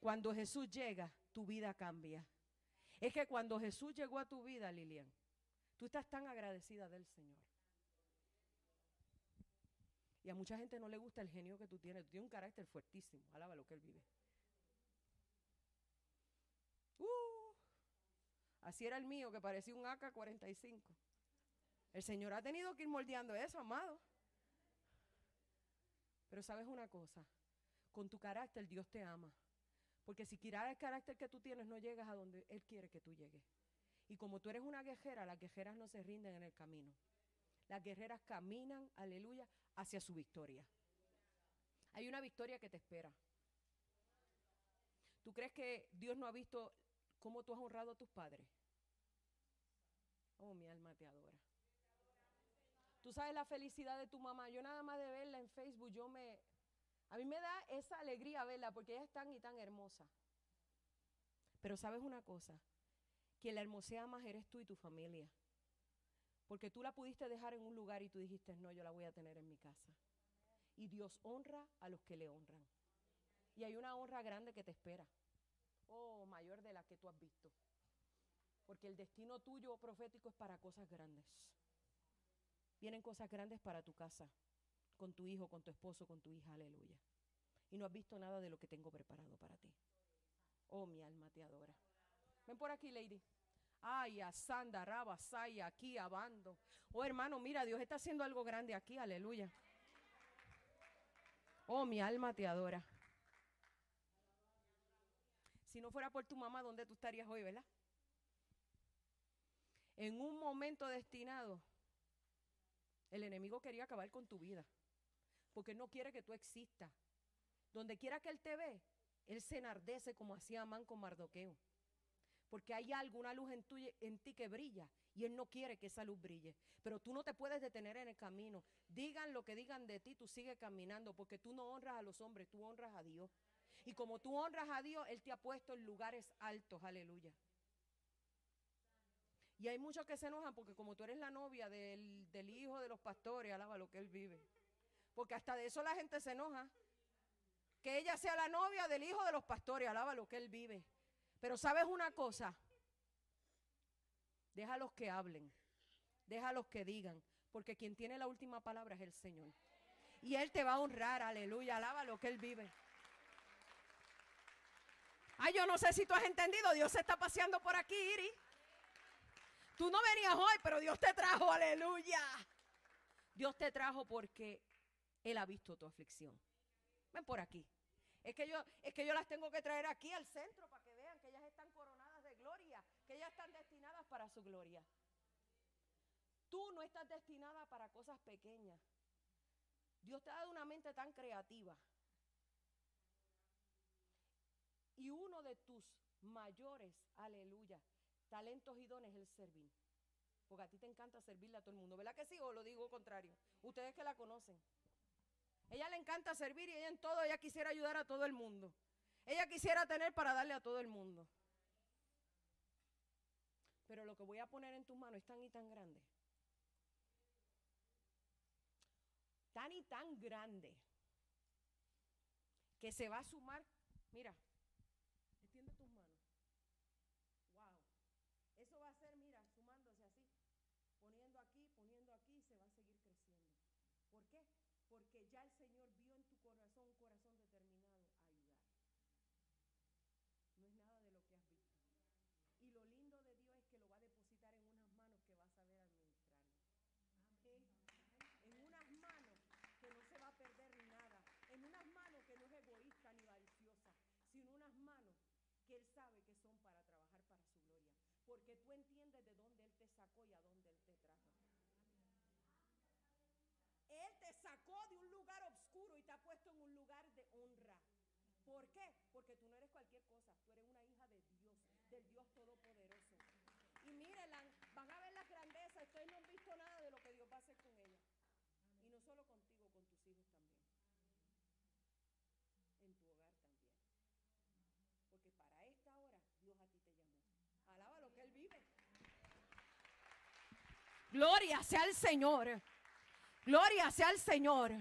Cuando Jesús llega, tu vida cambia. Es que cuando Jesús llegó a tu vida, Lilian, tú estás tan agradecida del Señor. Y a mucha gente no le gusta el genio que tú tienes. Tú tienes un carácter fuertísimo. Alaba lo que Él vive. Uh, así era el mío, que parecía un AK-45. El Señor ha tenido que ir moldeando eso, amado. Pero sabes una cosa, con tu carácter Dios te ama. Porque si quieres el carácter que tú tienes, no llegas a donde Él quiere que tú llegues. Y como tú eres una guerrera, las guerreras no se rinden en el camino. Las guerreras caminan, aleluya, hacia su victoria. Hay una victoria que te espera. ¿Tú crees que Dios no ha visto cómo tú has honrado a tus padres? Oh, mi alma te adora. Tú sabes la felicidad de tu mamá. Yo nada más de verla en Facebook, yo me, a mí me da esa alegría verla porque ella es tan y tan hermosa. Pero sabes una cosa, que la hermosea más eres tú y tu familia. Porque tú la pudiste dejar en un lugar y tú dijiste, no, yo la voy a tener en mi casa. Y Dios honra a los que le honran. Y hay una honra grande que te espera. Oh, mayor de la que tú has visto. Porque el destino tuyo profético es para cosas grandes. Vienen cosas grandes para tu casa con tu hijo, con tu esposo, con tu hija, aleluya. Y no has visto nada de lo que tengo preparado para ti. Oh, mi alma te adora. Ven por aquí, lady. Ay, asanda, aquí, abando. Oh, hermano, mira, Dios está haciendo algo grande aquí, aleluya. Oh, mi alma te adora. Si no fuera por tu mamá, ¿dónde tú estarías hoy, verdad? En un momento destinado, el enemigo quería acabar con tu vida porque no quiere que tú existas. Donde quiera que Él te ve, Él se enardece como hacía Amán con Mardoqueo. Porque hay alguna luz en, en ti que brilla y Él no quiere que esa luz brille. Pero tú no te puedes detener en el camino. Digan lo que digan de ti, tú sigues caminando porque tú no honras a los hombres, tú honras a Dios. Y como tú honras a Dios, Él te ha puesto en lugares altos, aleluya. Y hay muchos que se enojan porque como tú eres la novia del, del hijo de los pastores, alaba lo que Él vive. Porque hasta de eso la gente se enoja. Que ella sea la novia del hijo de los pastores, alaba lo que él vive. Pero sabes una cosa, déjalos que hablen, déjalos que digan, porque quien tiene la última palabra es el Señor. Y Él te va a honrar, aleluya, alaba lo que Él vive. Ay, yo no sé si tú has entendido, Dios se está paseando por aquí, Iri. Tú no venías hoy, pero Dios te trajo, aleluya. Dios te trajo porque él ha visto tu aflicción. Ven por aquí. Es que yo, es que yo las tengo que traer aquí al centro para que vean que ellas están coronadas de gloria, que ellas están destinadas para su gloria. Tú no estás destinada para cosas pequeñas. Dios te ha dado una mente tan creativa Y uno de tus mayores, aleluya, talentos y dones es el servir. Porque a ti te encanta servirle a todo el mundo. ¿Verdad que sí? O lo digo contrario. Ustedes que la conocen. Ella le encanta servir y ella en todo, ella quisiera ayudar a todo el mundo. Ella quisiera tener para darle a todo el mundo. Pero lo que voy a poner en tus manos es tan y tan grande. Tan y tan grande. Que se va a sumar. Mira, extiende tus manos. Wow. Eso va a ser, mira, sumándose así. Poniendo aquí, poniendo aquí, se va a seguir creciendo. ¿Por qué? Porque ya el Señor vio en tu corazón un corazón determinado a ayudar. No es nada de lo que has visto. Y lo lindo de Dios es que lo va a depositar en unas manos que vas a saber administrarlo. En unas manos que no se va a perder nada. En unas manos que no es egoísta ni avariciosa, sino unas manos que Él sabe que son para trabajar para su gloria. Porque tú entiendes de dónde Él te sacó y a dónde Él te trajo. Él te sacó de un lugar oscuro y te ha puesto en un lugar de honra. ¿Por qué? Porque tú no eres cualquier cosa, tú eres una hija de Dios, del Dios Todopoderoso. Y miren, van a ver la grandeza, ustedes no han visto nada de lo que Dios va a hacer con ella. Y no solo con tus hijos también. En tu hogar también. Porque para esta hora Dios a ti te llamó. Alaba lo que Él vive. Gloria sea el Señor. Gloria sea el Señor.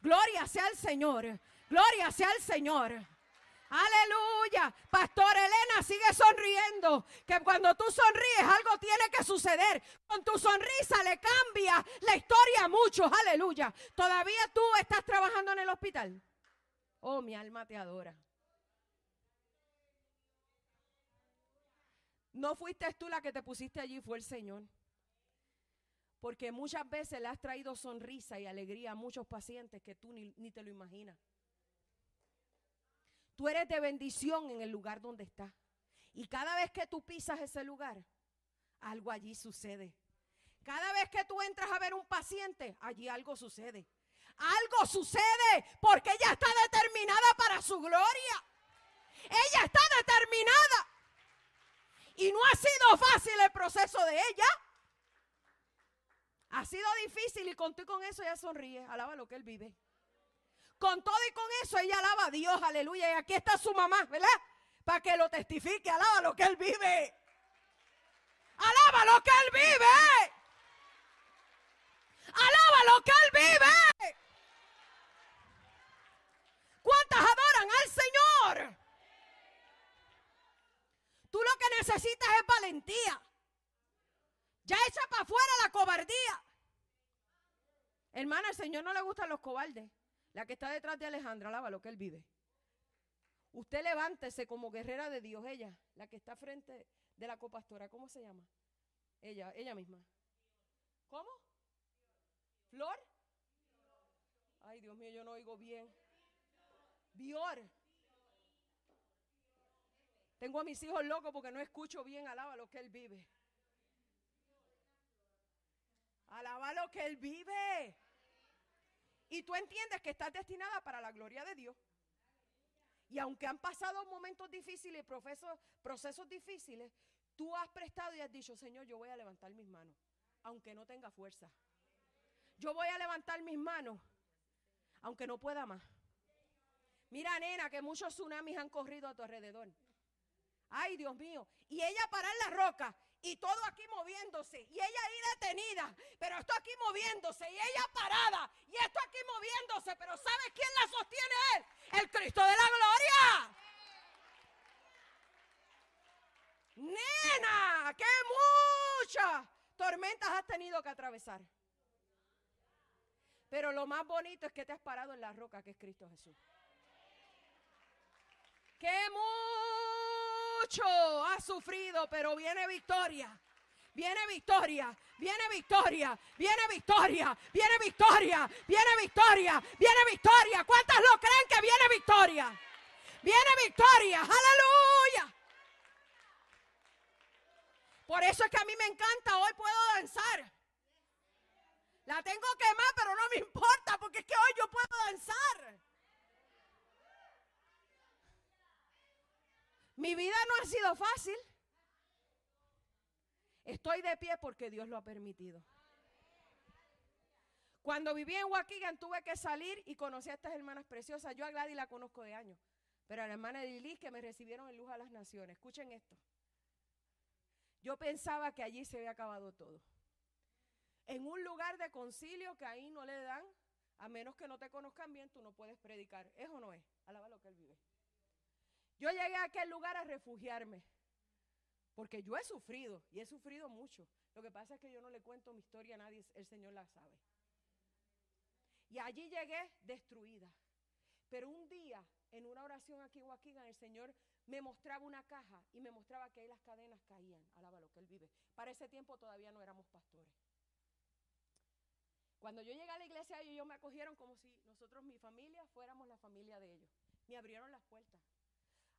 Gloria sea el Señor. Gloria sea el Señor. Aleluya. Pastor Elena sigue sonriendo. Que cuando tú sonríes algo tiene que suceder. Con tu sonrisa le cambia la historia a muchos. Aleluya. ¿Todavía tú estás trabajando en el hospital? Oh, mi alma te adora. No fuiste tú la que te pusiste allí, fue el Señor. Porque muchas veces le has traído sonrisa y alegría a muchos pacientes que tú ni, te lo imaginas. Tú eres de bendición en el lugar donde estás. Y cada vez que tú pisas ese lugar, algo allí sucede. Cada vez que tú entras a ver un paciente, allí algo sucede. Algo sucede porque ella está determinada para su gloria. Ella está determinada. Y no ha sido fácil el proceso de ella. Ha sido difícil y con y con eso ella sonríe. Alaba lo que él vive. Con todo y con eso ella alaba a Dios, aleluya. Y aquí está su mamá, ¿verdad? Para que lo testifique, alaba lo que él vive. Alaba lo que él vive. Alaba lo que él vive. ¿Cuántas adoran al Señor? Tú lo que necesitas es valentía. Ya echa para afuera la cobardía. Hermana, al Señor no le gustan los cobardes. La que está detrás de Alejandra, alaba lo que él vive. Usted levántese como guerrera de Dios, ella, la que está frente de la copastora, ¿cómo se llama? Ella, ella misma. ¿Cómo? ¿Flor? Ay, Dios mío, yo no oigo bien. Bior. Tengo a mis hijos locos porque no escucho bien, alaba lo que él vive. Alaba lo que él vive. Y tú entiendes que estás destinada para la gloria de Dios. Y aunque han pasado momentos difíciles, procesos, procesos difíciles, tú has prestado y has dicho, Señor, yo voy a levantar mis manos, aunque no tenga fuerza. Yo voy a levantar mis manos, aunque no pueda más. Mira, nena, que muchos tsunamis han corrido a tu alrededor. Ay, Dios mío. Y ella para en la roca y todo aquí moviéndose y ella ahí detenida, pero esto aquí moviéndose y ella parada y esto aquí moviéndose, pero ¿sabe quién la sostiene él? El Cristo de la gloria. Nena, que muchas tormentas has tenido que atravesar. Pero lo más bonito es que te has parado en la roca que es Cristo Jesús. Que mucho has sufrido, pero viene victoria. Viene victoria, viene victoria, viene victoria, viene victoria, viene victoria, viene victoria. ¿Cuántas lo creen que viene victoria? Viene victoria, aleluya. Por eso es que a mí me encanta, hoy puedo danzar. La tengo quemada, pero no me importa, porque es que hoy yo puedo danzar. Mi vida no ha sido fácil. Estoy de pie porque Dios lo ha permitido. Cuando viví en Waukegan tuve que salir y conocí a estas hermanas preciosas. Yo a Gladys la conozco de años, pero a la hermana de Liz que me recibieron en Luz a las Naciones. Escuchen esto. Yo pensaba que allí se había acabado todo. En un lugar de concilio que ahí no le dan, a menos que no te conozcan bien, tú no puedes predicar. ¿Eso no es? Alaba lo que él vive. Yo llegué a aquel lugar a refugiarme. Porque yo he sufrido y he sufrido mucho. Lo que pasa es que yo no le cuento mi historia a nadie, el Señor la sabe. Y allí llegué destruida. Pero un día, en una oración aquí en Waukegan, el Señor me mostraba una caja y me mostraba que ahí las cadenas caían. Alaba lo que Él vive. Para ese tiempo todavía no éramos pastores. Cuando yo llegué a la iglesia, ellos me acogieron como si nosotros, mi familia, fuéramos la familia de ellos. Me abrieron las puertas.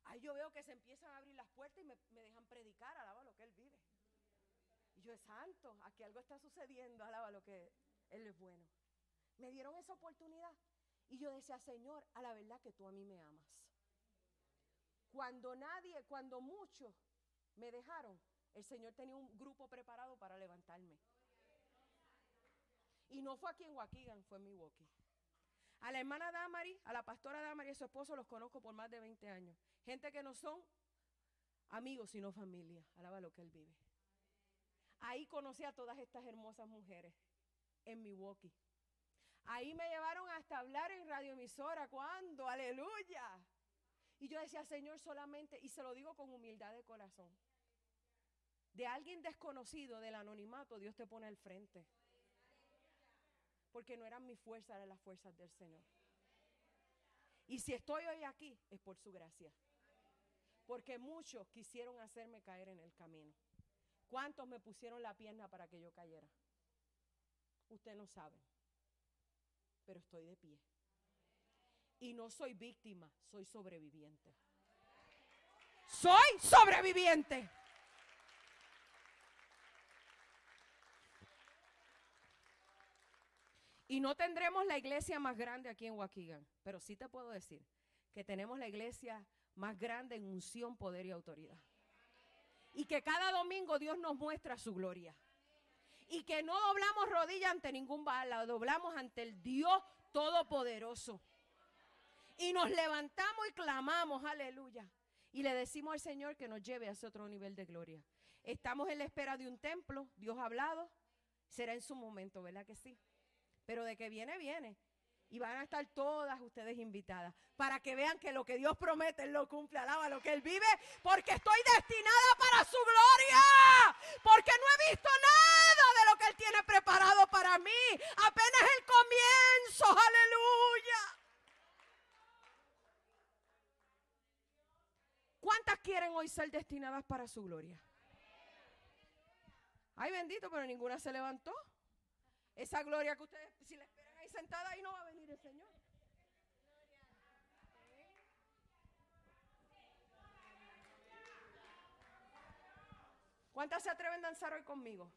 Ahí yo veo que se empiezan a abrir las puertas y me, dejan predicar, alaba lo que Él vive. Y yo, es santo, aquí algo está sucediendo, alaba lo que Él es bueno. Me dieron esa oportunidad. Y yo decía, Señor, a la verdad que tú a mí me amas. Cuando nadie, cuando muchos me dejaron, el Señor tenía un grupo preparado para levantarme. Y no fue aquí en Waukegan, fue en Milwaukee. A la hermana Damari, a la pastora Damari y a su esposo los conozco por más de 20 años. Gente que no son amigos, sino familia. Alaba lo que él vive. Ahí conocí a todas estas hermosas mujeres en Milwaukee. Ahí me llevaron hasta hablar en radioemisora. ¿Cuándo? Aleluya. Y yo decía, Señor, solamente, y se lo digo con humildad de corazón, de alguien desconocido del anonimato, Dios te pone al frente. Porque no eran mis fuerzas, eran las fuerzas del Señor. Y si estoy hoy aquí, es por su gracia. Porque muchos quisieron hacerme caer en el camino. ¿Cuántos me pusieron la pierna para que yo cayera? Usted no sabe pero estoy de pie. Y no soy víctima, soy sobreviviente. Soy sobreviviente. Y no tendremos la iglesia más grande aquí en Waukegan, pero sí te puedo decir que tenemos la iglesia más grande en unción, poder y autoridad. Y que cada domingo Dios nos muestra su gloria y que no doblamos rodilla ante ningún bala, doblamos ante el Dios Todopoderoso. Y nos levantamos y clamamos, aleluya. Y le decimos al Señor que nos lleve a ese otro nivel de gloria. Estamos en la espera de un templo, Dios ha hablado, será en su momento, ¿verdad que sí? Pero de que viene, viene. Y van a estar todas ustedes invitadas para que vean que lo que Dios promete Él lo cumple. Alaba lo que Él vive, porque estoy destinada para su gloria. Porque no he visto nada de lo que Él tiene preparado para mí. Apenas el comienzo. Aleluya. ¿Cuántas quieren hoy ser destinadas para su gloria? Ay, bendito, pero ninguna se levantó. Esa gloria que ustedes, si la esperan ahí sentada, ahí no va a venir el Señor. ¿Cuántas se atreven a danzar hoy conmigo?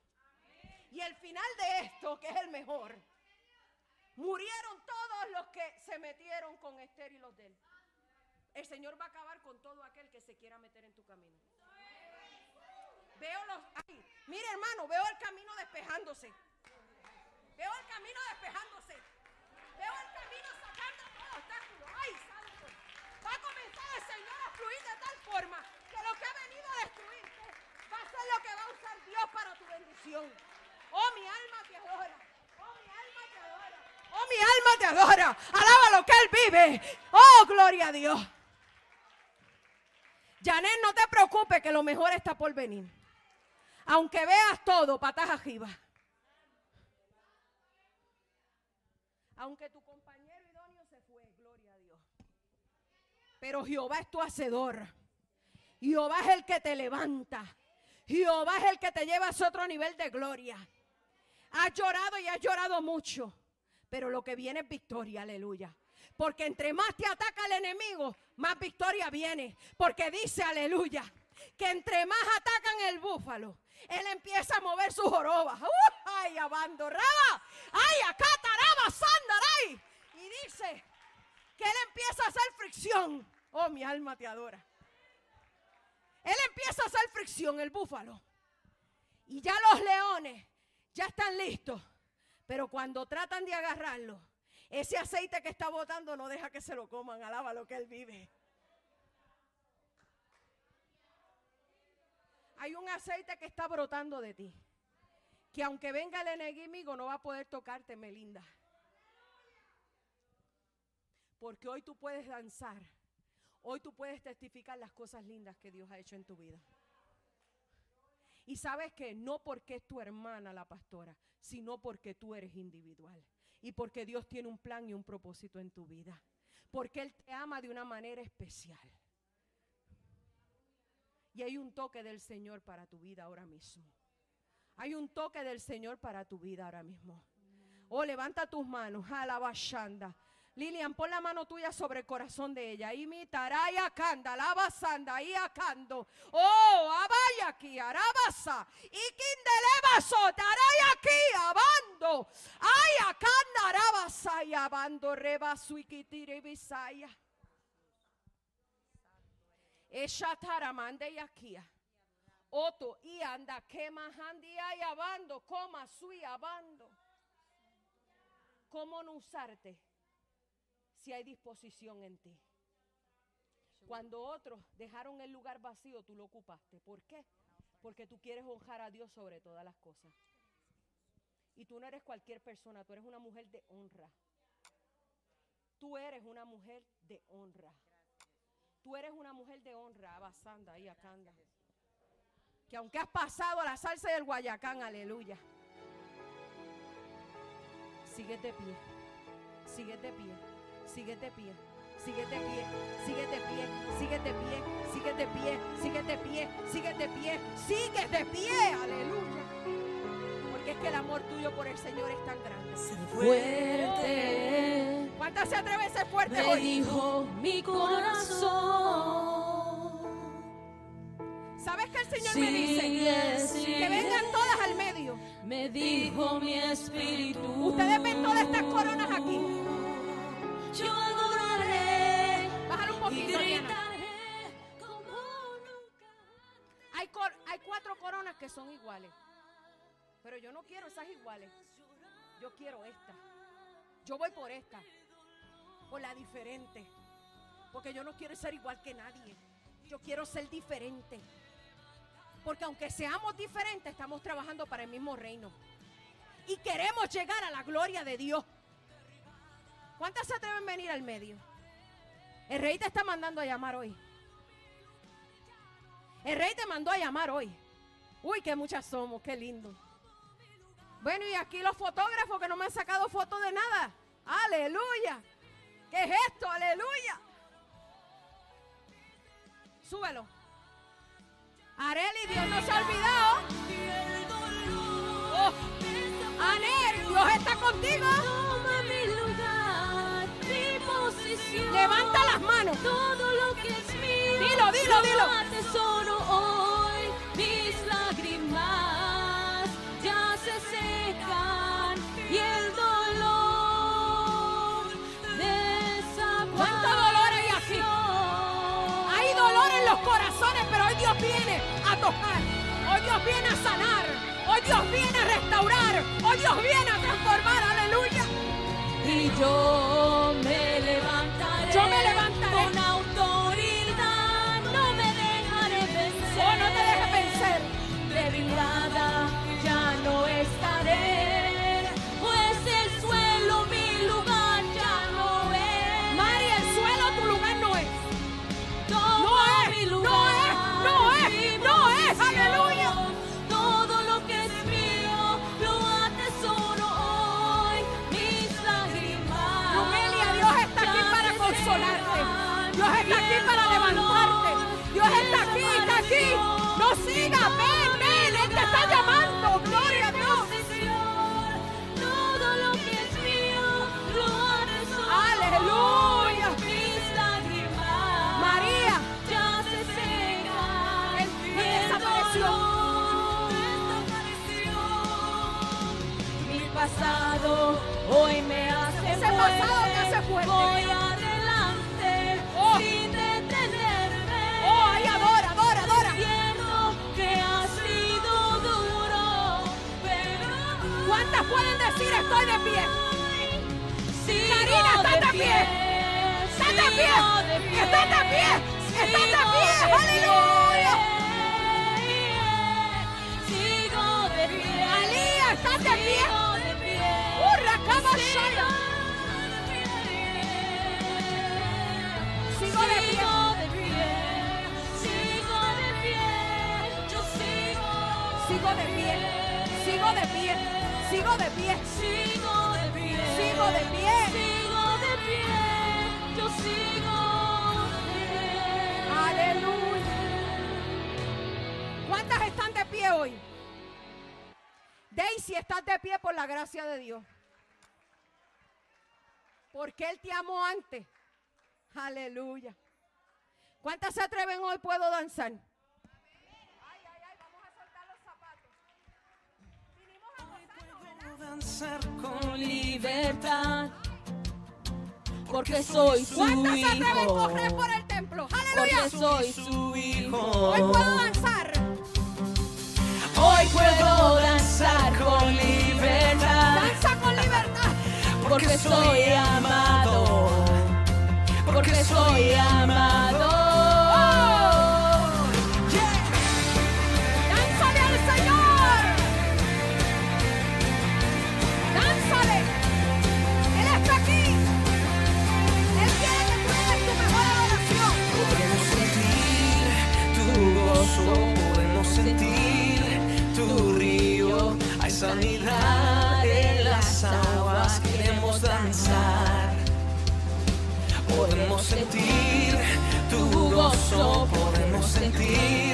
Y el final de esto, que es el mejor, murieron todos los que se metieron con Esther y los de él. El Señor va a acabar con todo aquel que se quiera meter en tu camino. Veo los. Mire, hermano, veo el camino despejándose. Veo el camino despejándose. Veo el camino sacando todo obstáculo. ¡Ay, santo! Va a comenzar el Señor a fluir de tal forma que lo que ha venido a destruirte va a ser lo que va a usar Dios para tu bendición. Oh, mi alma te adora. Oh, mi alma te adora. Oh, mi alma te adora. Alaba lo que Él vive. Oh, gloria a Dios. Janet, no te preocupes que lo mejor está por venir. Aunque veas todo, patas arriba. Aunque tu compañero idóneo se fue, gloria a Dios. Pero Jehová es tu hacedor. Jehová es el que te levanta. Jehová es el que te lleva a otro nivel de gloria. Has llorado y has llorado mucho. Pero lo que viene es victoria, aleluya. Porque entre más te ataca el enemigo, más victoria viene. Porque dice, aleluya, que entre más atacan el búfalo, él empieza a mover sus jorobas. Uh, ay, abandoraba. Ay, acá Y dice que él empieza a hacer fricción. Oh, mi alma te adora. Él empieza a hacer fricción, el búfalo. Y ya los leones ya están listos. Pero cuando tratan de agarrarlo, ese aceite que está botando no deja que se lo coman. Alaba lo que él vive. Hay un aceite que está brotando de ti. Que aunque venga el enemigo no va a poder tocarte, Melinda. Porque hoy tú puedes danzar. Hoy tú puedes testificar las cosas lindas que Dios ha hecho en tu vida. Y sabes que no porque es tu hermana la pastora, sino porque tú eres individual. Y porque Dios tiene un plan y un propósito en tu vida. Porque Él te ama de una manera especial. Y hay un toque del Señor para tu vida ahora mismo. Hay un toque del Señor para tu vida ahora mismo. Oh, levanta tus manos. Alabashanda. Lilian, pon la mano tuya sobre el corazón de ella. Y mi taraya canda, sanda, y acando. Oh, abaya aquí, arabasa. Y kindelebaso, taraya aquí, abando. Ay, acanda, arabasa, y abando, rebasu y kitire bisaya. Ella taramande y aquí. Oto y anda quema handi ay abando, coma sui abando. ¿Cómo no usarte? Si hay disposición en ti. Cuando otros dejaron el lugar vacío, tú lo ocupaste. ¿Por qué? Porque tú quieres honrar a Dios sobre todas las cosas. Y tú no eres cualquier persona, tú eres una mujer de honra. Tú eres una mujer de honra. Tú eres una mujer de honra, Abasanda y Acanda. Que aunque has pasado a la salsa del Guayacán, aleluya. Sigue de pie. Sigue de pie. Sigue de pie. Sigue de pie, sigue de pie, sigue de pie, sigue de pie, sigue de pie, sigue de pie, sigue de pie, aleluya. Porque es que el amor tuyo por el Señor es tan grande. Fuerte. ¿Cuántas se atreve a ser fuerte Me hoy? dijo mi corazón. ¿Sabes que el Señor me dice? Sigue. Que vengan todas al medio. Me dijo mi espíritu. Ustedes ven todas estas coronas aquí. Yo adoraré Bájalo un y poquito, Diana. gritaré como nunca. Hay, cor- hay cuatro coronas que son iguales. Pero yo no quiero esas iguales. Yo quiero esta. Yo voy por esta. Por la diferente. Porque yo no quiero ser igual que nadie. Yo quiero ser diferente. Porque aunque seamos diferentes, estamos trabajando para el mismo reino. Y queremos llegar a la gloria de Dios. ¿Cuántas se atreven a venir al medio? El rey te está mandando a llamar hoy. El rey te mandó a llamar hoy. Uy, qué muchas somos, qué lindo. Bueno, y aquí los fotógrafos que no me han sacado fotos de nada. Aleluya. ¿Qué es esto? Aleluya. Súbelo. Areli, Dios no se ha olvidado. Oh, Anel, Dios está contigo. Levanta las manos. Todo lo que es mío. Dilo, dilo, lo dilo. atesoro hoy. Mis lágrimas ya se secan y el dolor desapareció. ¿Cuánto dolor hay aquí? Hay dolor en los corazones, pero hoy Dios viene a tocar. Hoy Dios viene a sanar. Hoy Dios viene a restaurar. Hoy Dios viene a transformar. Aleluya. Y yo me levantaré. Yo me levantaré. Con pasado hoy me hace fuerte. Pasado me hace fuerte. Voy adelante oh. sin detenerme. Oh, ahí adora, adora, adora. Que ha sido duro, pero ¿Cuántas pueden decir estoy de pie? Karina, está de pie. Está de pie. Está de pie. Está de pie. Aleluya. Sigo de pie. Alía, está de pie. Sigo de pie. Sigo de pie. Sigo de pie. Yo sigo. Sigo de pie. Sigo de pie. Sigo de pie. Sigo de pie. Sigo de pie. Sigo de pie. Yo sigo de pie. Aleluya. ¿Cuántas están de pie hoy? Daisy, estás de pie por la gracia de Dios. Porque Él te amó antes. Aleluya. ¿Cuántas se atreven hoy? Puedo danzar. Ay, ay, ay, vamos a soltar los zapatos. Vinimos a danzar con libertad. Porque soy su ¿Cuántas se atreven a hijo. correr por el templo? Porque Aleluya. soy su hijo. Hoy puedo danzar. Hoy puedo danzar con libertad. Porque soy amado. Porque soy amado. sentir tu gozo, podemos sentir.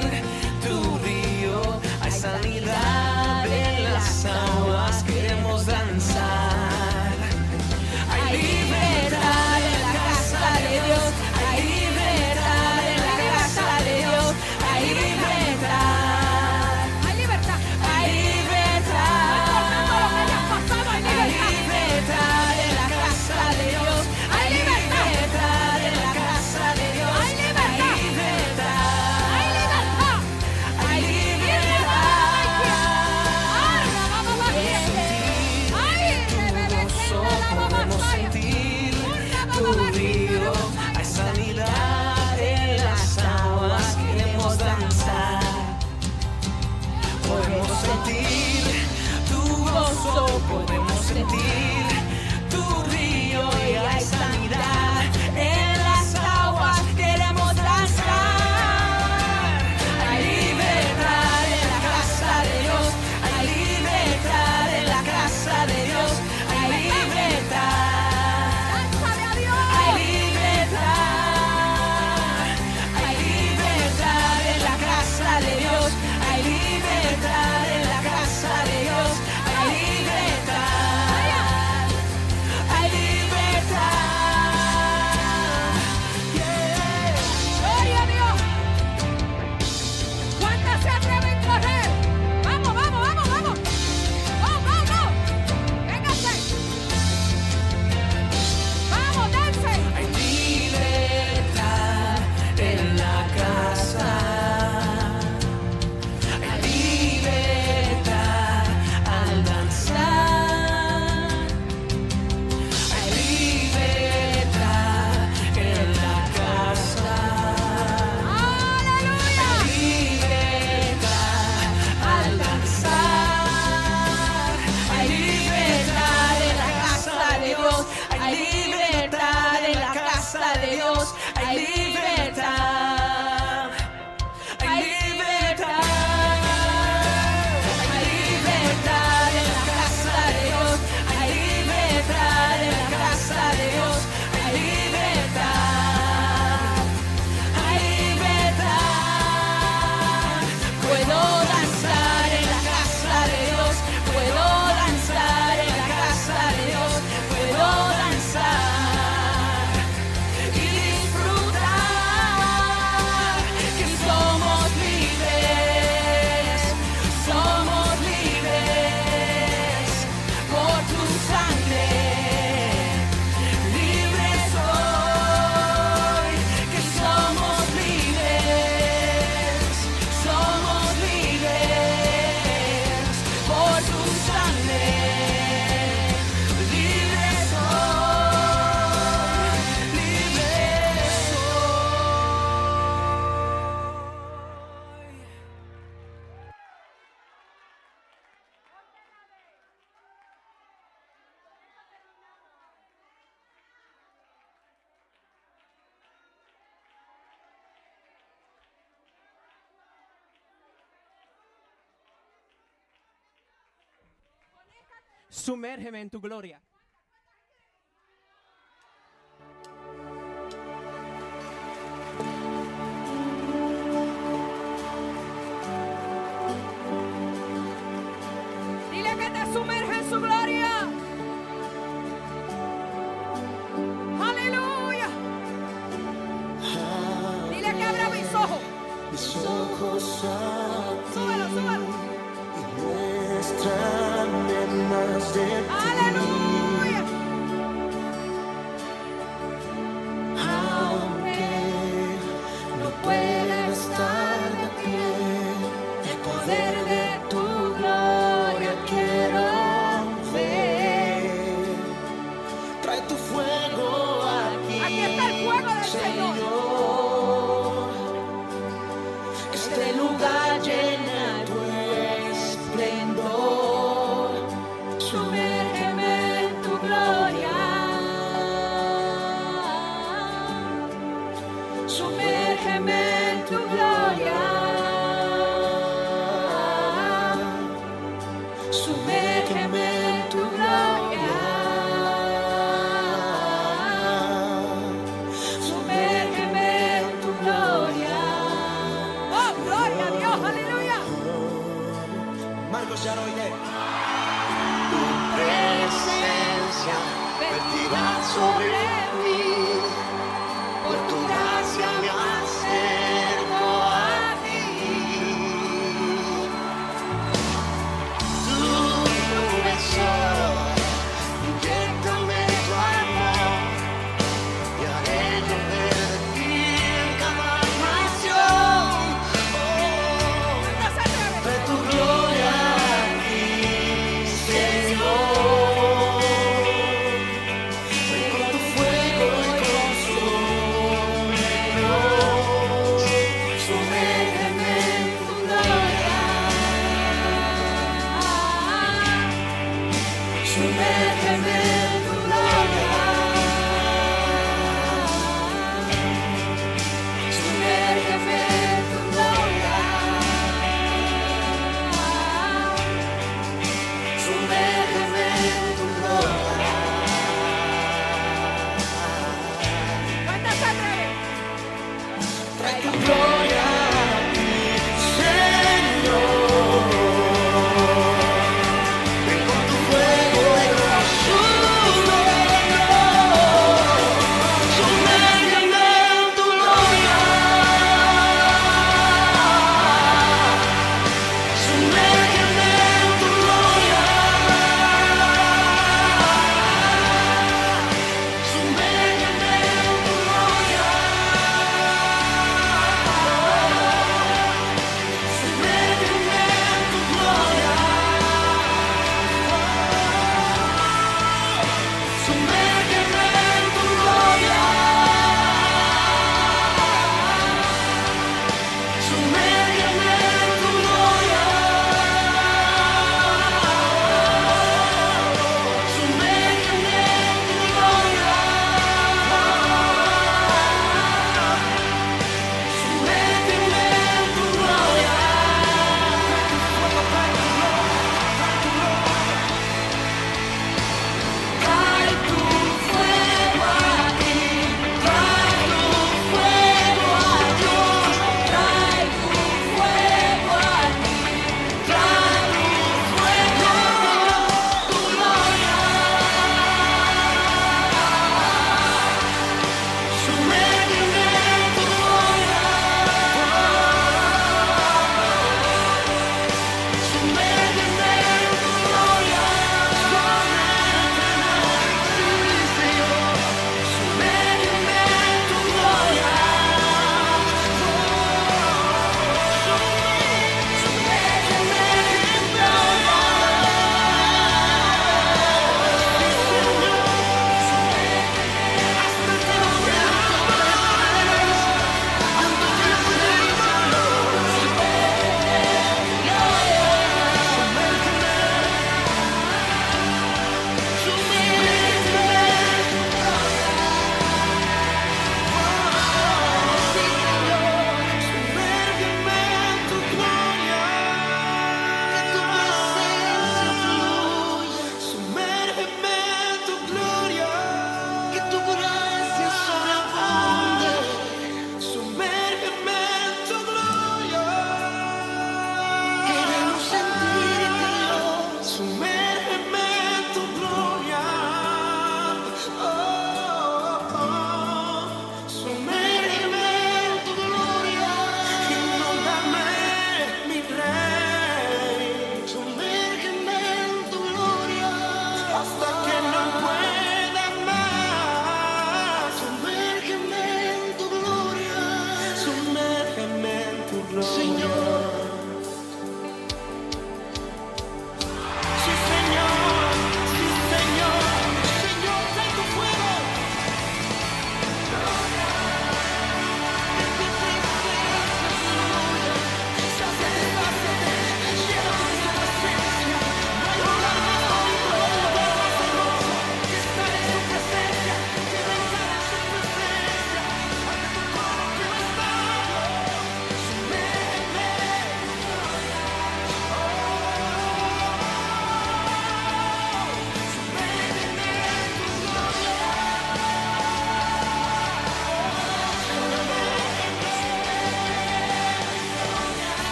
Sumérgeme en tu gloria.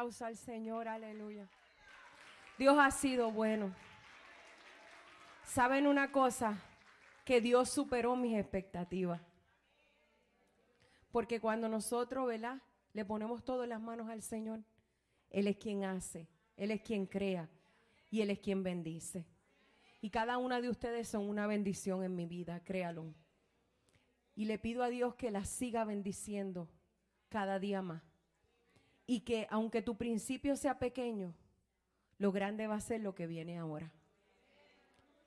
Al Señor, aleluya. Dios ha sido bueno. ¿Saben una cosa? Que Dios superó mis expectativas. Porque cuando nosotros, ¿verdad? Le ponemos todo en las manos al Señor, Él es quien hace, Él es quien crea y Él es quien bendice. Y cada una de ustedes son una bendición en mi vida, créalo. Y le pido a Dios que la siga bendiciendo cada día más. Y que aunque tu principio sea pequeño, lo grande va a ser lo que viene ahora.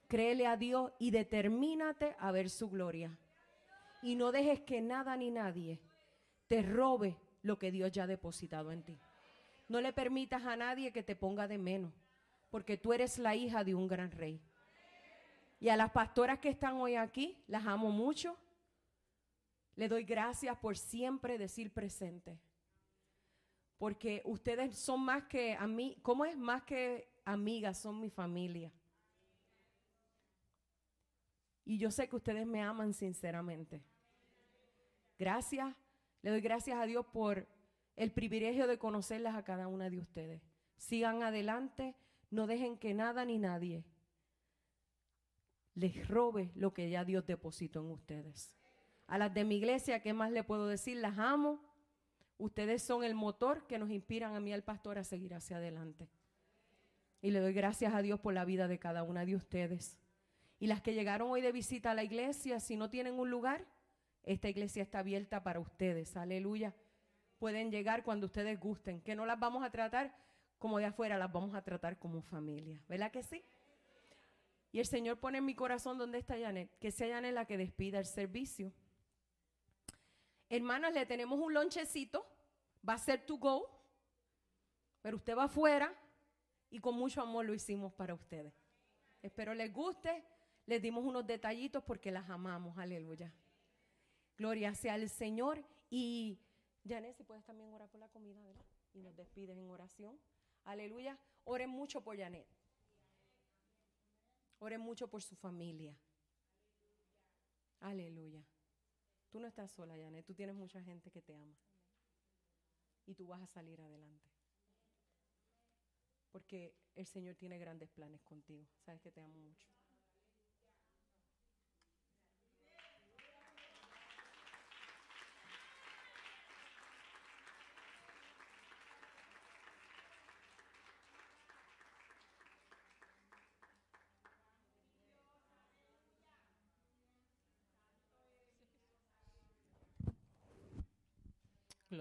Créele a Dios y determínate a ver su gloria. Y no dejes que nada ni nadie te robe lo que Dios ya ha depositado en ti. No le permitas a nadie que te ponga de menos, porque tú eres la hija de un gran rey. Y a las pastoras que están hoy aquí, las amo mucho. Le doy gracias por siempre decir presente. Porque ustedes son más que a mí, ¿cómo es más que amigas? Son mi familia. Y yo sé que ustedes me aman sinceramente. Gracias. Le doy gracias a Dios por el privilegio de conocerlas a cada una de ustedes. Sigan adelante, no dejen que nada ni nadie les robe lo que ya Dios depositó en ustedes. A las de mi iglesia, ¿qué más le puedo decir? Las amo. Ustedes son el motor que nos inspiran a mí, al pastor, a seguir hacia adelante. Y le doy gracias a Dios por la vida de cada una de ustedes. Y las que llegaron hoy de visita a la iglesia, si no tienen un lugar, esta iglesia está abierta para ustedes. Aleluya. Pueden llegar cuando ustedes gusten. Que no las vamos a tratar como de afuera, las vamos a tratar como familia. ¿Verdad que sí? Y el Señor pone en mi corazón donde está Janet, que sea Janet la que despida el servicio. Hermanos, le tenemos un lonchecito, va a ser to go, pero usted va afuera y con mucho amor lo hicimos para ustedes. Espero les guste, les dimos unos detallitos porque las amamos, aleluya. Gloria sea al Señor y Janet, si puedes también orar por la comida, ¿verdad? Y nos despides en oración. Aleluya. Oren mucho por Janet. Oren mucho por su familia. Aleluya. Tú no estás sola, Janet. Tú tienes mucha gente que te ama. Y tú vas a salir adelante. Porque el Señor tiene grandes planes contigo. Sabes que te amo mucho.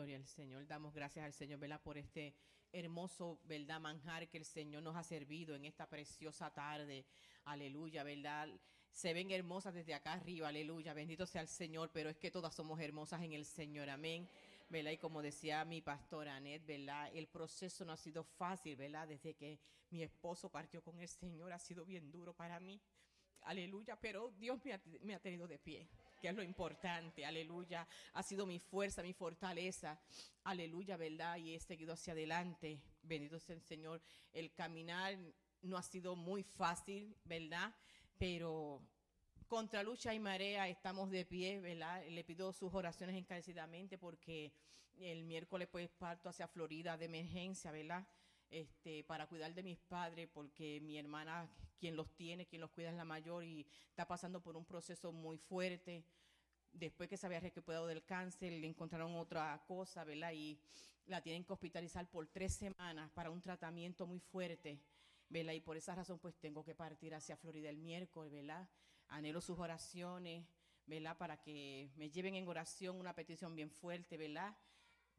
Gloria al Señor. Damos gracias al Señor, ¿verdad? Por este hermoso, ¿verdad? Manjar que el Señor nos ha servido en esta preciosa tarde. Aleluya, ¿verdad? Se ven hermosas desde acá arriba, aleluya. Bendito sea el Señor, pero es que todas somos hermosas en el Señor. Amén. ¿verdad? Y como decía mi pastora Anet, ¿verdad? El proceso no ha sido fácil, ¿verdad? Desde que mi esposo partió con el Señor ha sido bien duro para mí. Aleluya, pero Dios me ha, me ha tenido de pie, que es lo importante, aleluya. Ha sido mi fuerza, mi fortaleza, aleluya, ¿verdad? Y he seguido hacia adelante, bendito sea el Señor. El caminar no ha sido muy fácil, ¿verdad? Pero contra lucha y marea estamos de pie, ¿verdad? Le pido sus oraciones encarecidamente porque el miércoles pues parto hacia Florida de emergencia, ¿verdad? Este, para cuidar de mis padres, porque mi hermana, quien los tiene, quien los cuida es la mayor y está pasando por un proceso muy fuerte. Después que se había recuperado del cáncer, le encontraron otra cosa, ¿verdad? Y la tienen que hospitalizar por tres semanas para un tratamiento muy fuerte, ¿verdad? Y por esa razón, pues tengo que partir hacia Florida el miércoles, ¿verdad? Anhelo sus oraciones, ¿verdad? Para que me lleven en oración una petición bien fuerte, ¿verdad?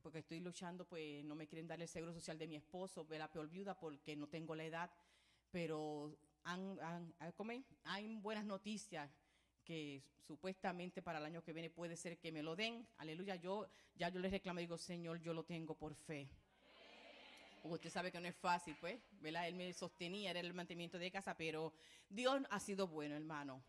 Porque estoy luchando, pues no me quieren dar el seguro social de mi esposo, ¿verdad? Peor viuda porque no tengo la edad, pero hay buenas noticias que supuestamente para el año que viene puede ser que me lo den. Aleluya, yo ya yo les reclamo digo, Señor, yo lo tengo por fe. Usted sabe que no es fácil, pues, ¿verdad? Él me sostenía, era el mantenimiento de casa, pero Dios ha sido bueno, hermano.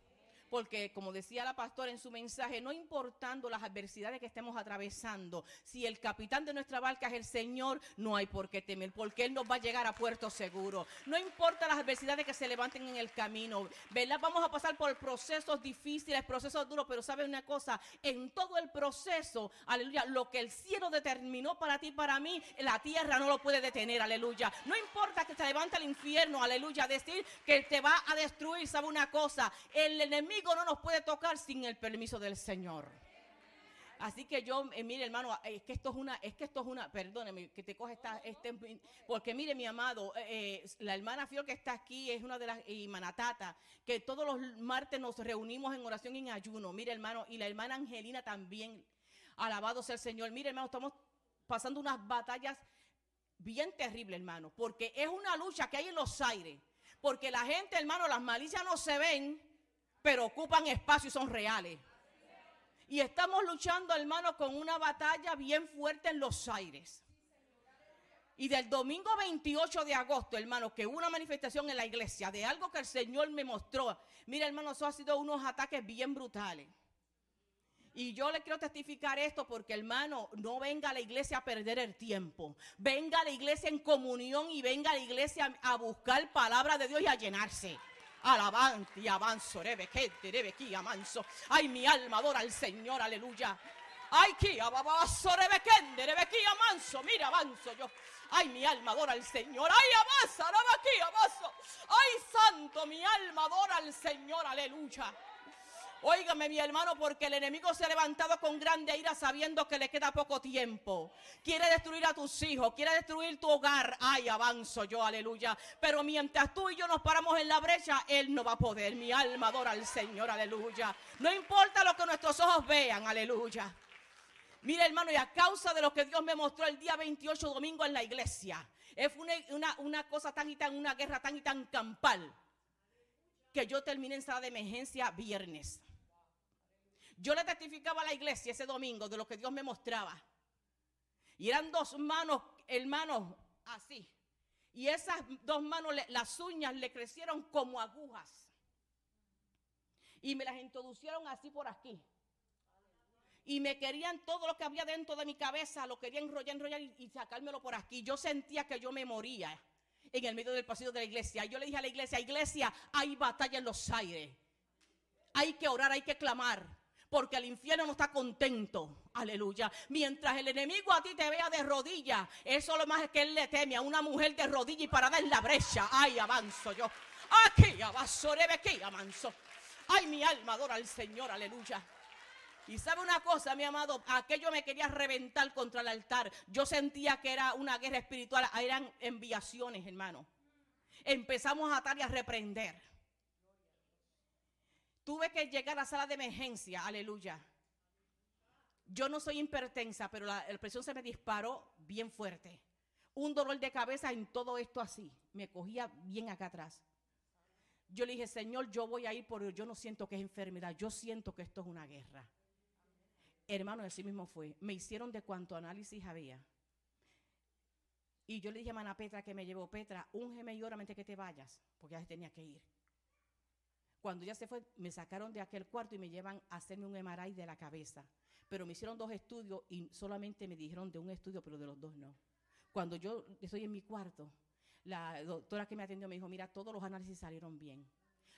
Porque como decía la pastora en su mensaje, no importando las adversidades que estemos atravesando, si el capitán de nuestra barca es el Señor, no hay por qué temer, porque Él nos va a llegar a puerto seguro. No importa las adversidades que se levanten en el camino, ¿verdad? Vamos a pasar por procesos difíciles, procesos duros, pero ¿sabe una cosa? En todo el proceso, aleluya, lo que el cielo determinó para ti y para mí, la tierra no lo puede detener, aleluya. No importa que se levante el infierno, aleluya, decir que te va a destruir, ¿sabe una cosa? El enemigo no nos puede tocar sin el permiso del Señor. Así que yo, eh, mire hermano, es que esto es una, es que esto es una, perdóneme, que te coge esta, este, porque mire mi amado, eh, eh, la hermana Fior que está aquí es una de las, y Manatata, que todos los martes nos reunimos en oración y en ayuno, mire hermano, y la hermana Angelina también, alabado sea el Señor, mire hermano, estamos pasando unas batallas bien terribles hermano, porque es una lucha que hay en los aires, porque la gente hermano, las malicias no se ven, pero ocupan espacio y son reales. Y estamos luchando, hermano, con una batalla bien fuerte en los aires. Y del domingo 28 de agosto, hermano, que hubo una manifestación en la iglesia de algo que el Señor me mostró. Mira, hermano, eso ha sido unos ataques bien brutales. Y yo le quiero testificar esto porque, hermano, no venga a la iglesia a perder el tiempo. Venga a la iglesia en comunión y venga a la iglesia a buscar palabra de Dios y a llenarse. Alabante y avanzo, rebequete, rebequí, amanso. Ay, mi alma adora al Señor, aleluya. Ay, que ababazo, rebequende, rebequí, amanso. Mira, avanzo yo. Ay, mi alma adora al Señor. Ay, avanza, rebequí, avanzo. Ay, santo, mi alma adora al Señor, aleluya. Óigame, mi hermano, porque el enemigo se ha levantado con grande ira sabiendo que le queda poco tiempo. Quiere destruir a tus hijos, quiere destruir tu hogar. Ay, avanzo yo, aleluya. Pero mientras tú y yo nos paramos en la brecha, Él no va a poder. Mi alma adora al Señor, aleluya. No importa lo que nuestros ojos vean, aleluya. Mira, hermano, y a causa de lo que Dios me mostró el día 28 domingo en la iglesia, es una, una, cosa tan y tan, una guerra tan y tan campal, que yo terminé en sala de emergencia viernes. Yo le testificaba a la iglesia ese domingo de lo que Dios me mostraba. Y eran dos manos, hermanos, así. Y esas dos manos, las uñas le crecieron como agujas. Y me las introducieron así por aquí. Y me querían todo lo que había dentro de mi cabeza, lo querían enrollar, enrollar y, y sacármelo por aquí. Yo sentía que yo me moría en el medio del pasillo de la iglesia. Y yo le dije a la iglesia, iglesia, hay batalla en los aires. Hay que orar, hay que clamar. Porque el infierno no está contento. Aleluya. Mientras el enemigo a ti te vea de rodillas, eso lo más que él le teme a una mujer de rodillas y parada en la brecha. Ay, avanzo yo. Aquí avanzo, aquí avanzo. Ay, mi alma adora al Señor. Aleluya. Y sabe una cosa, mi amado, aquello me quería reventar contra el altar. Yo sentía que era una guerra espiritual, eran enviaciones, hermano. Empezamos a atar y a reprender. Tuve que llegar a la sala de emergencia, aleluya. Yo no soy hipertensa, pero la, presión se me disparó bien fuerte. Un dolor de cabeza en todo esto así. Me cogía bien acá atrás. Yo le dije, Señor, yo voy a ir, pero yo no siento que es enfermedad. Yo siento que esto es una guerra. Hermano, así mismo fue. Me hicieron de cuánto análisis había. Y yo le dije a Mana Petra que me llevó, Petra, úngeme y órame antes que te vayas, porque ya tenía que ir. Cuando ya se fue, me sacaron de aquel cuarto y me llevan a hacerme un MRI de la cabeza. Pero me hicieron dos estudios y solamente me dijeron de un estudio, pero de los dos no. Cuando yo estoy en mi cuarto, la doctora que me atendió me dijo, mira, todos los análisis salieron bien.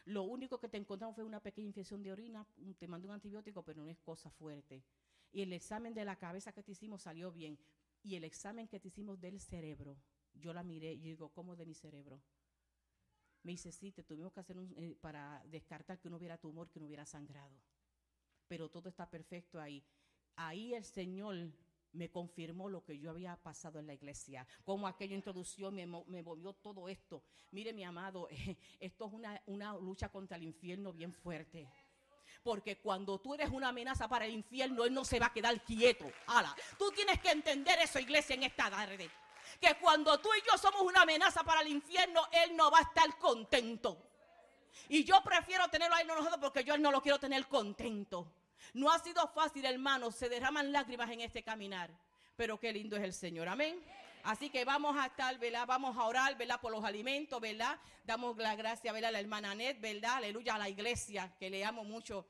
Lo único que te encontramos fue una pequeña infección de orina, te mandé un antibiótico, pero no es cosa fuerte. Y el examen de la cabeza que te hicimos salió bien. Y el examen que te hicimos del cerebro, yo la miré y digo, ¿cómo de mi cerebro? Me dice, sí, te tuvimos que hacer eh, para descartar que no hubiera tumor, que no hubiera sangrado. Pero todo está perfecto ahí. Ahí el Señor me confirmó lo que yo había pasado en la iglesia. Como aquella introducción me, me movió todo esto. Mire, mi amado, esto es una, lucha contra el infierno bien fuerte. Porque cuando tú eres una amenaza para el infierno, Él no se va a quedar quieto. Tú tienes que entender eso, iglesia, en esta tarde. Que cuando tú y yo somos una amenaza para el infierno, Él no va a estar contento. Y yo prefiero tenerlo ahí enojado porque yo él no lo quiero tener contento. No ha sido fácil, hermanos. Se derraman lágrimas en este caminar. Pero qué lindo es el Señor. Amén. Así que vamos a estar, ¿verdad? Vamos a orar, ¿verdad? Por los alimentos, ¿verdad? Damos la gracia, ¿verdad? A la hermana Net, ¿verdad? Aleluya, a la iglesia, que le amo mucho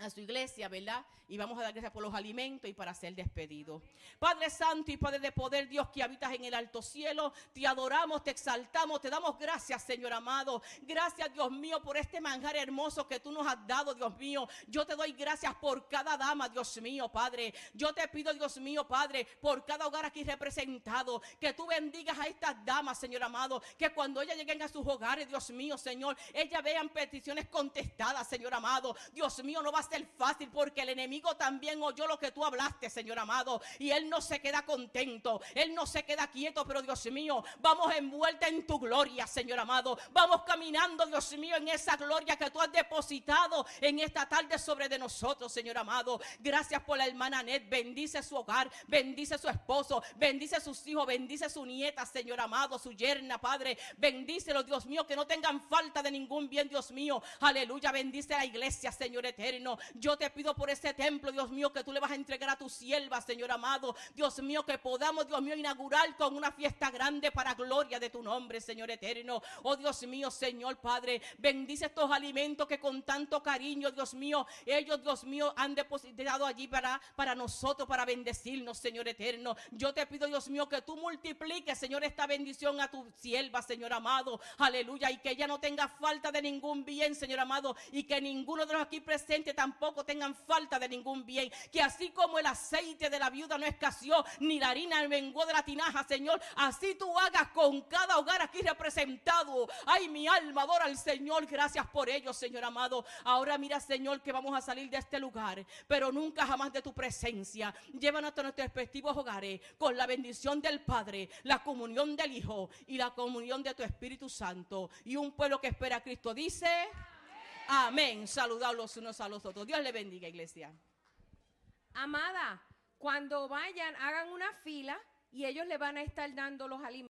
a su iglesia, ¿verdad? Y vamos a dar gracias por los alimentos y para ser despedido. Padre Santo y Padre de poder, Dios que habitas en el alto cielo, te adoramos, te exaltamos, te damos gracias, Señor amado. Gracias, Dios mío, por este manjar hermoso que tú nos has dado, Dios mío. Yo te doy gracias por cada dama, Dios mío, Padre. Yo te pido, Dios mío, Padre, por cada hogar aquí representado, que tú bendigas a estas damas, Señor amado, que cuando ellas lleguen a sus hogares, Dios mío, Señor, ellas vean peticiones contestadas, Señor amado. Dios mío, no va a ser fácil porque el enemigo también oyó lo que tú hablaste, Señor amado, y él no se queda contento, él no se queda quieto, pero Dios mío, vamos envuelta en tu gloria, Señor amado. Vamos caminando, Dios mío, en esa gloria que tú has depositado en esta tarde sobre de nosotros, Señor amado. Gracias por la hermana Net, bendice su hogar, bendice su esposo, bendice sus hijos, bendice su nieta, Señor amado, su yerna, Padre. Bendícelo, Dios mío, que no tengan falta de ningún bien, Dios mío. Aleluya, bendice la iglesia, Señor eterno. Yo te pido por ese templo, Dios mío, que tú le vas a entregar a tu sierva, Señor amado. Dios mío, que podamos, Dios mío, inaugurar con una fiesta grande para gloria de tu nombre, Señor eterno. Oh Dios mío, Señor Padre, bendice estos alimentos que con tanto cariño, Dios mío, ellos, Dios mío, han depositado allí para, para nosotros, para bendecirnos, Señor eterno. Yo te pido, Dios mío, que tú multipliques, Señor, esta bendición a tu sierva, Señor amado. Aleluya. Y que ella no tenga falta de ningún bien, Señor amado. Y que ninguno de los aquí presentes tampoco tengan falta de ningún bien. Que así como el aceite de la viuda no escaseó, ni la harina menguó de la tinaja, Señor, así tú hagas con cada hogar aquí representado. Ay, mi alma adora al Señor. Gracias por ello, Señor amado. Ahora mira, Señor, que vamos a salir de este lugar, pero nunca jamás de tu presencia. Llévanos a nuestros respectivos hogares con la bendición del Padre, la comunión del Hijo y la comunión de tu Espíritu Santo. Y un pueblo que espera a Cristo dice. Amén. Saludad los unos a los otros. Dios le bendiga, iglesia. Amada, cuando vayan, hagan una fila y ellos le van a estar dando los alimentos.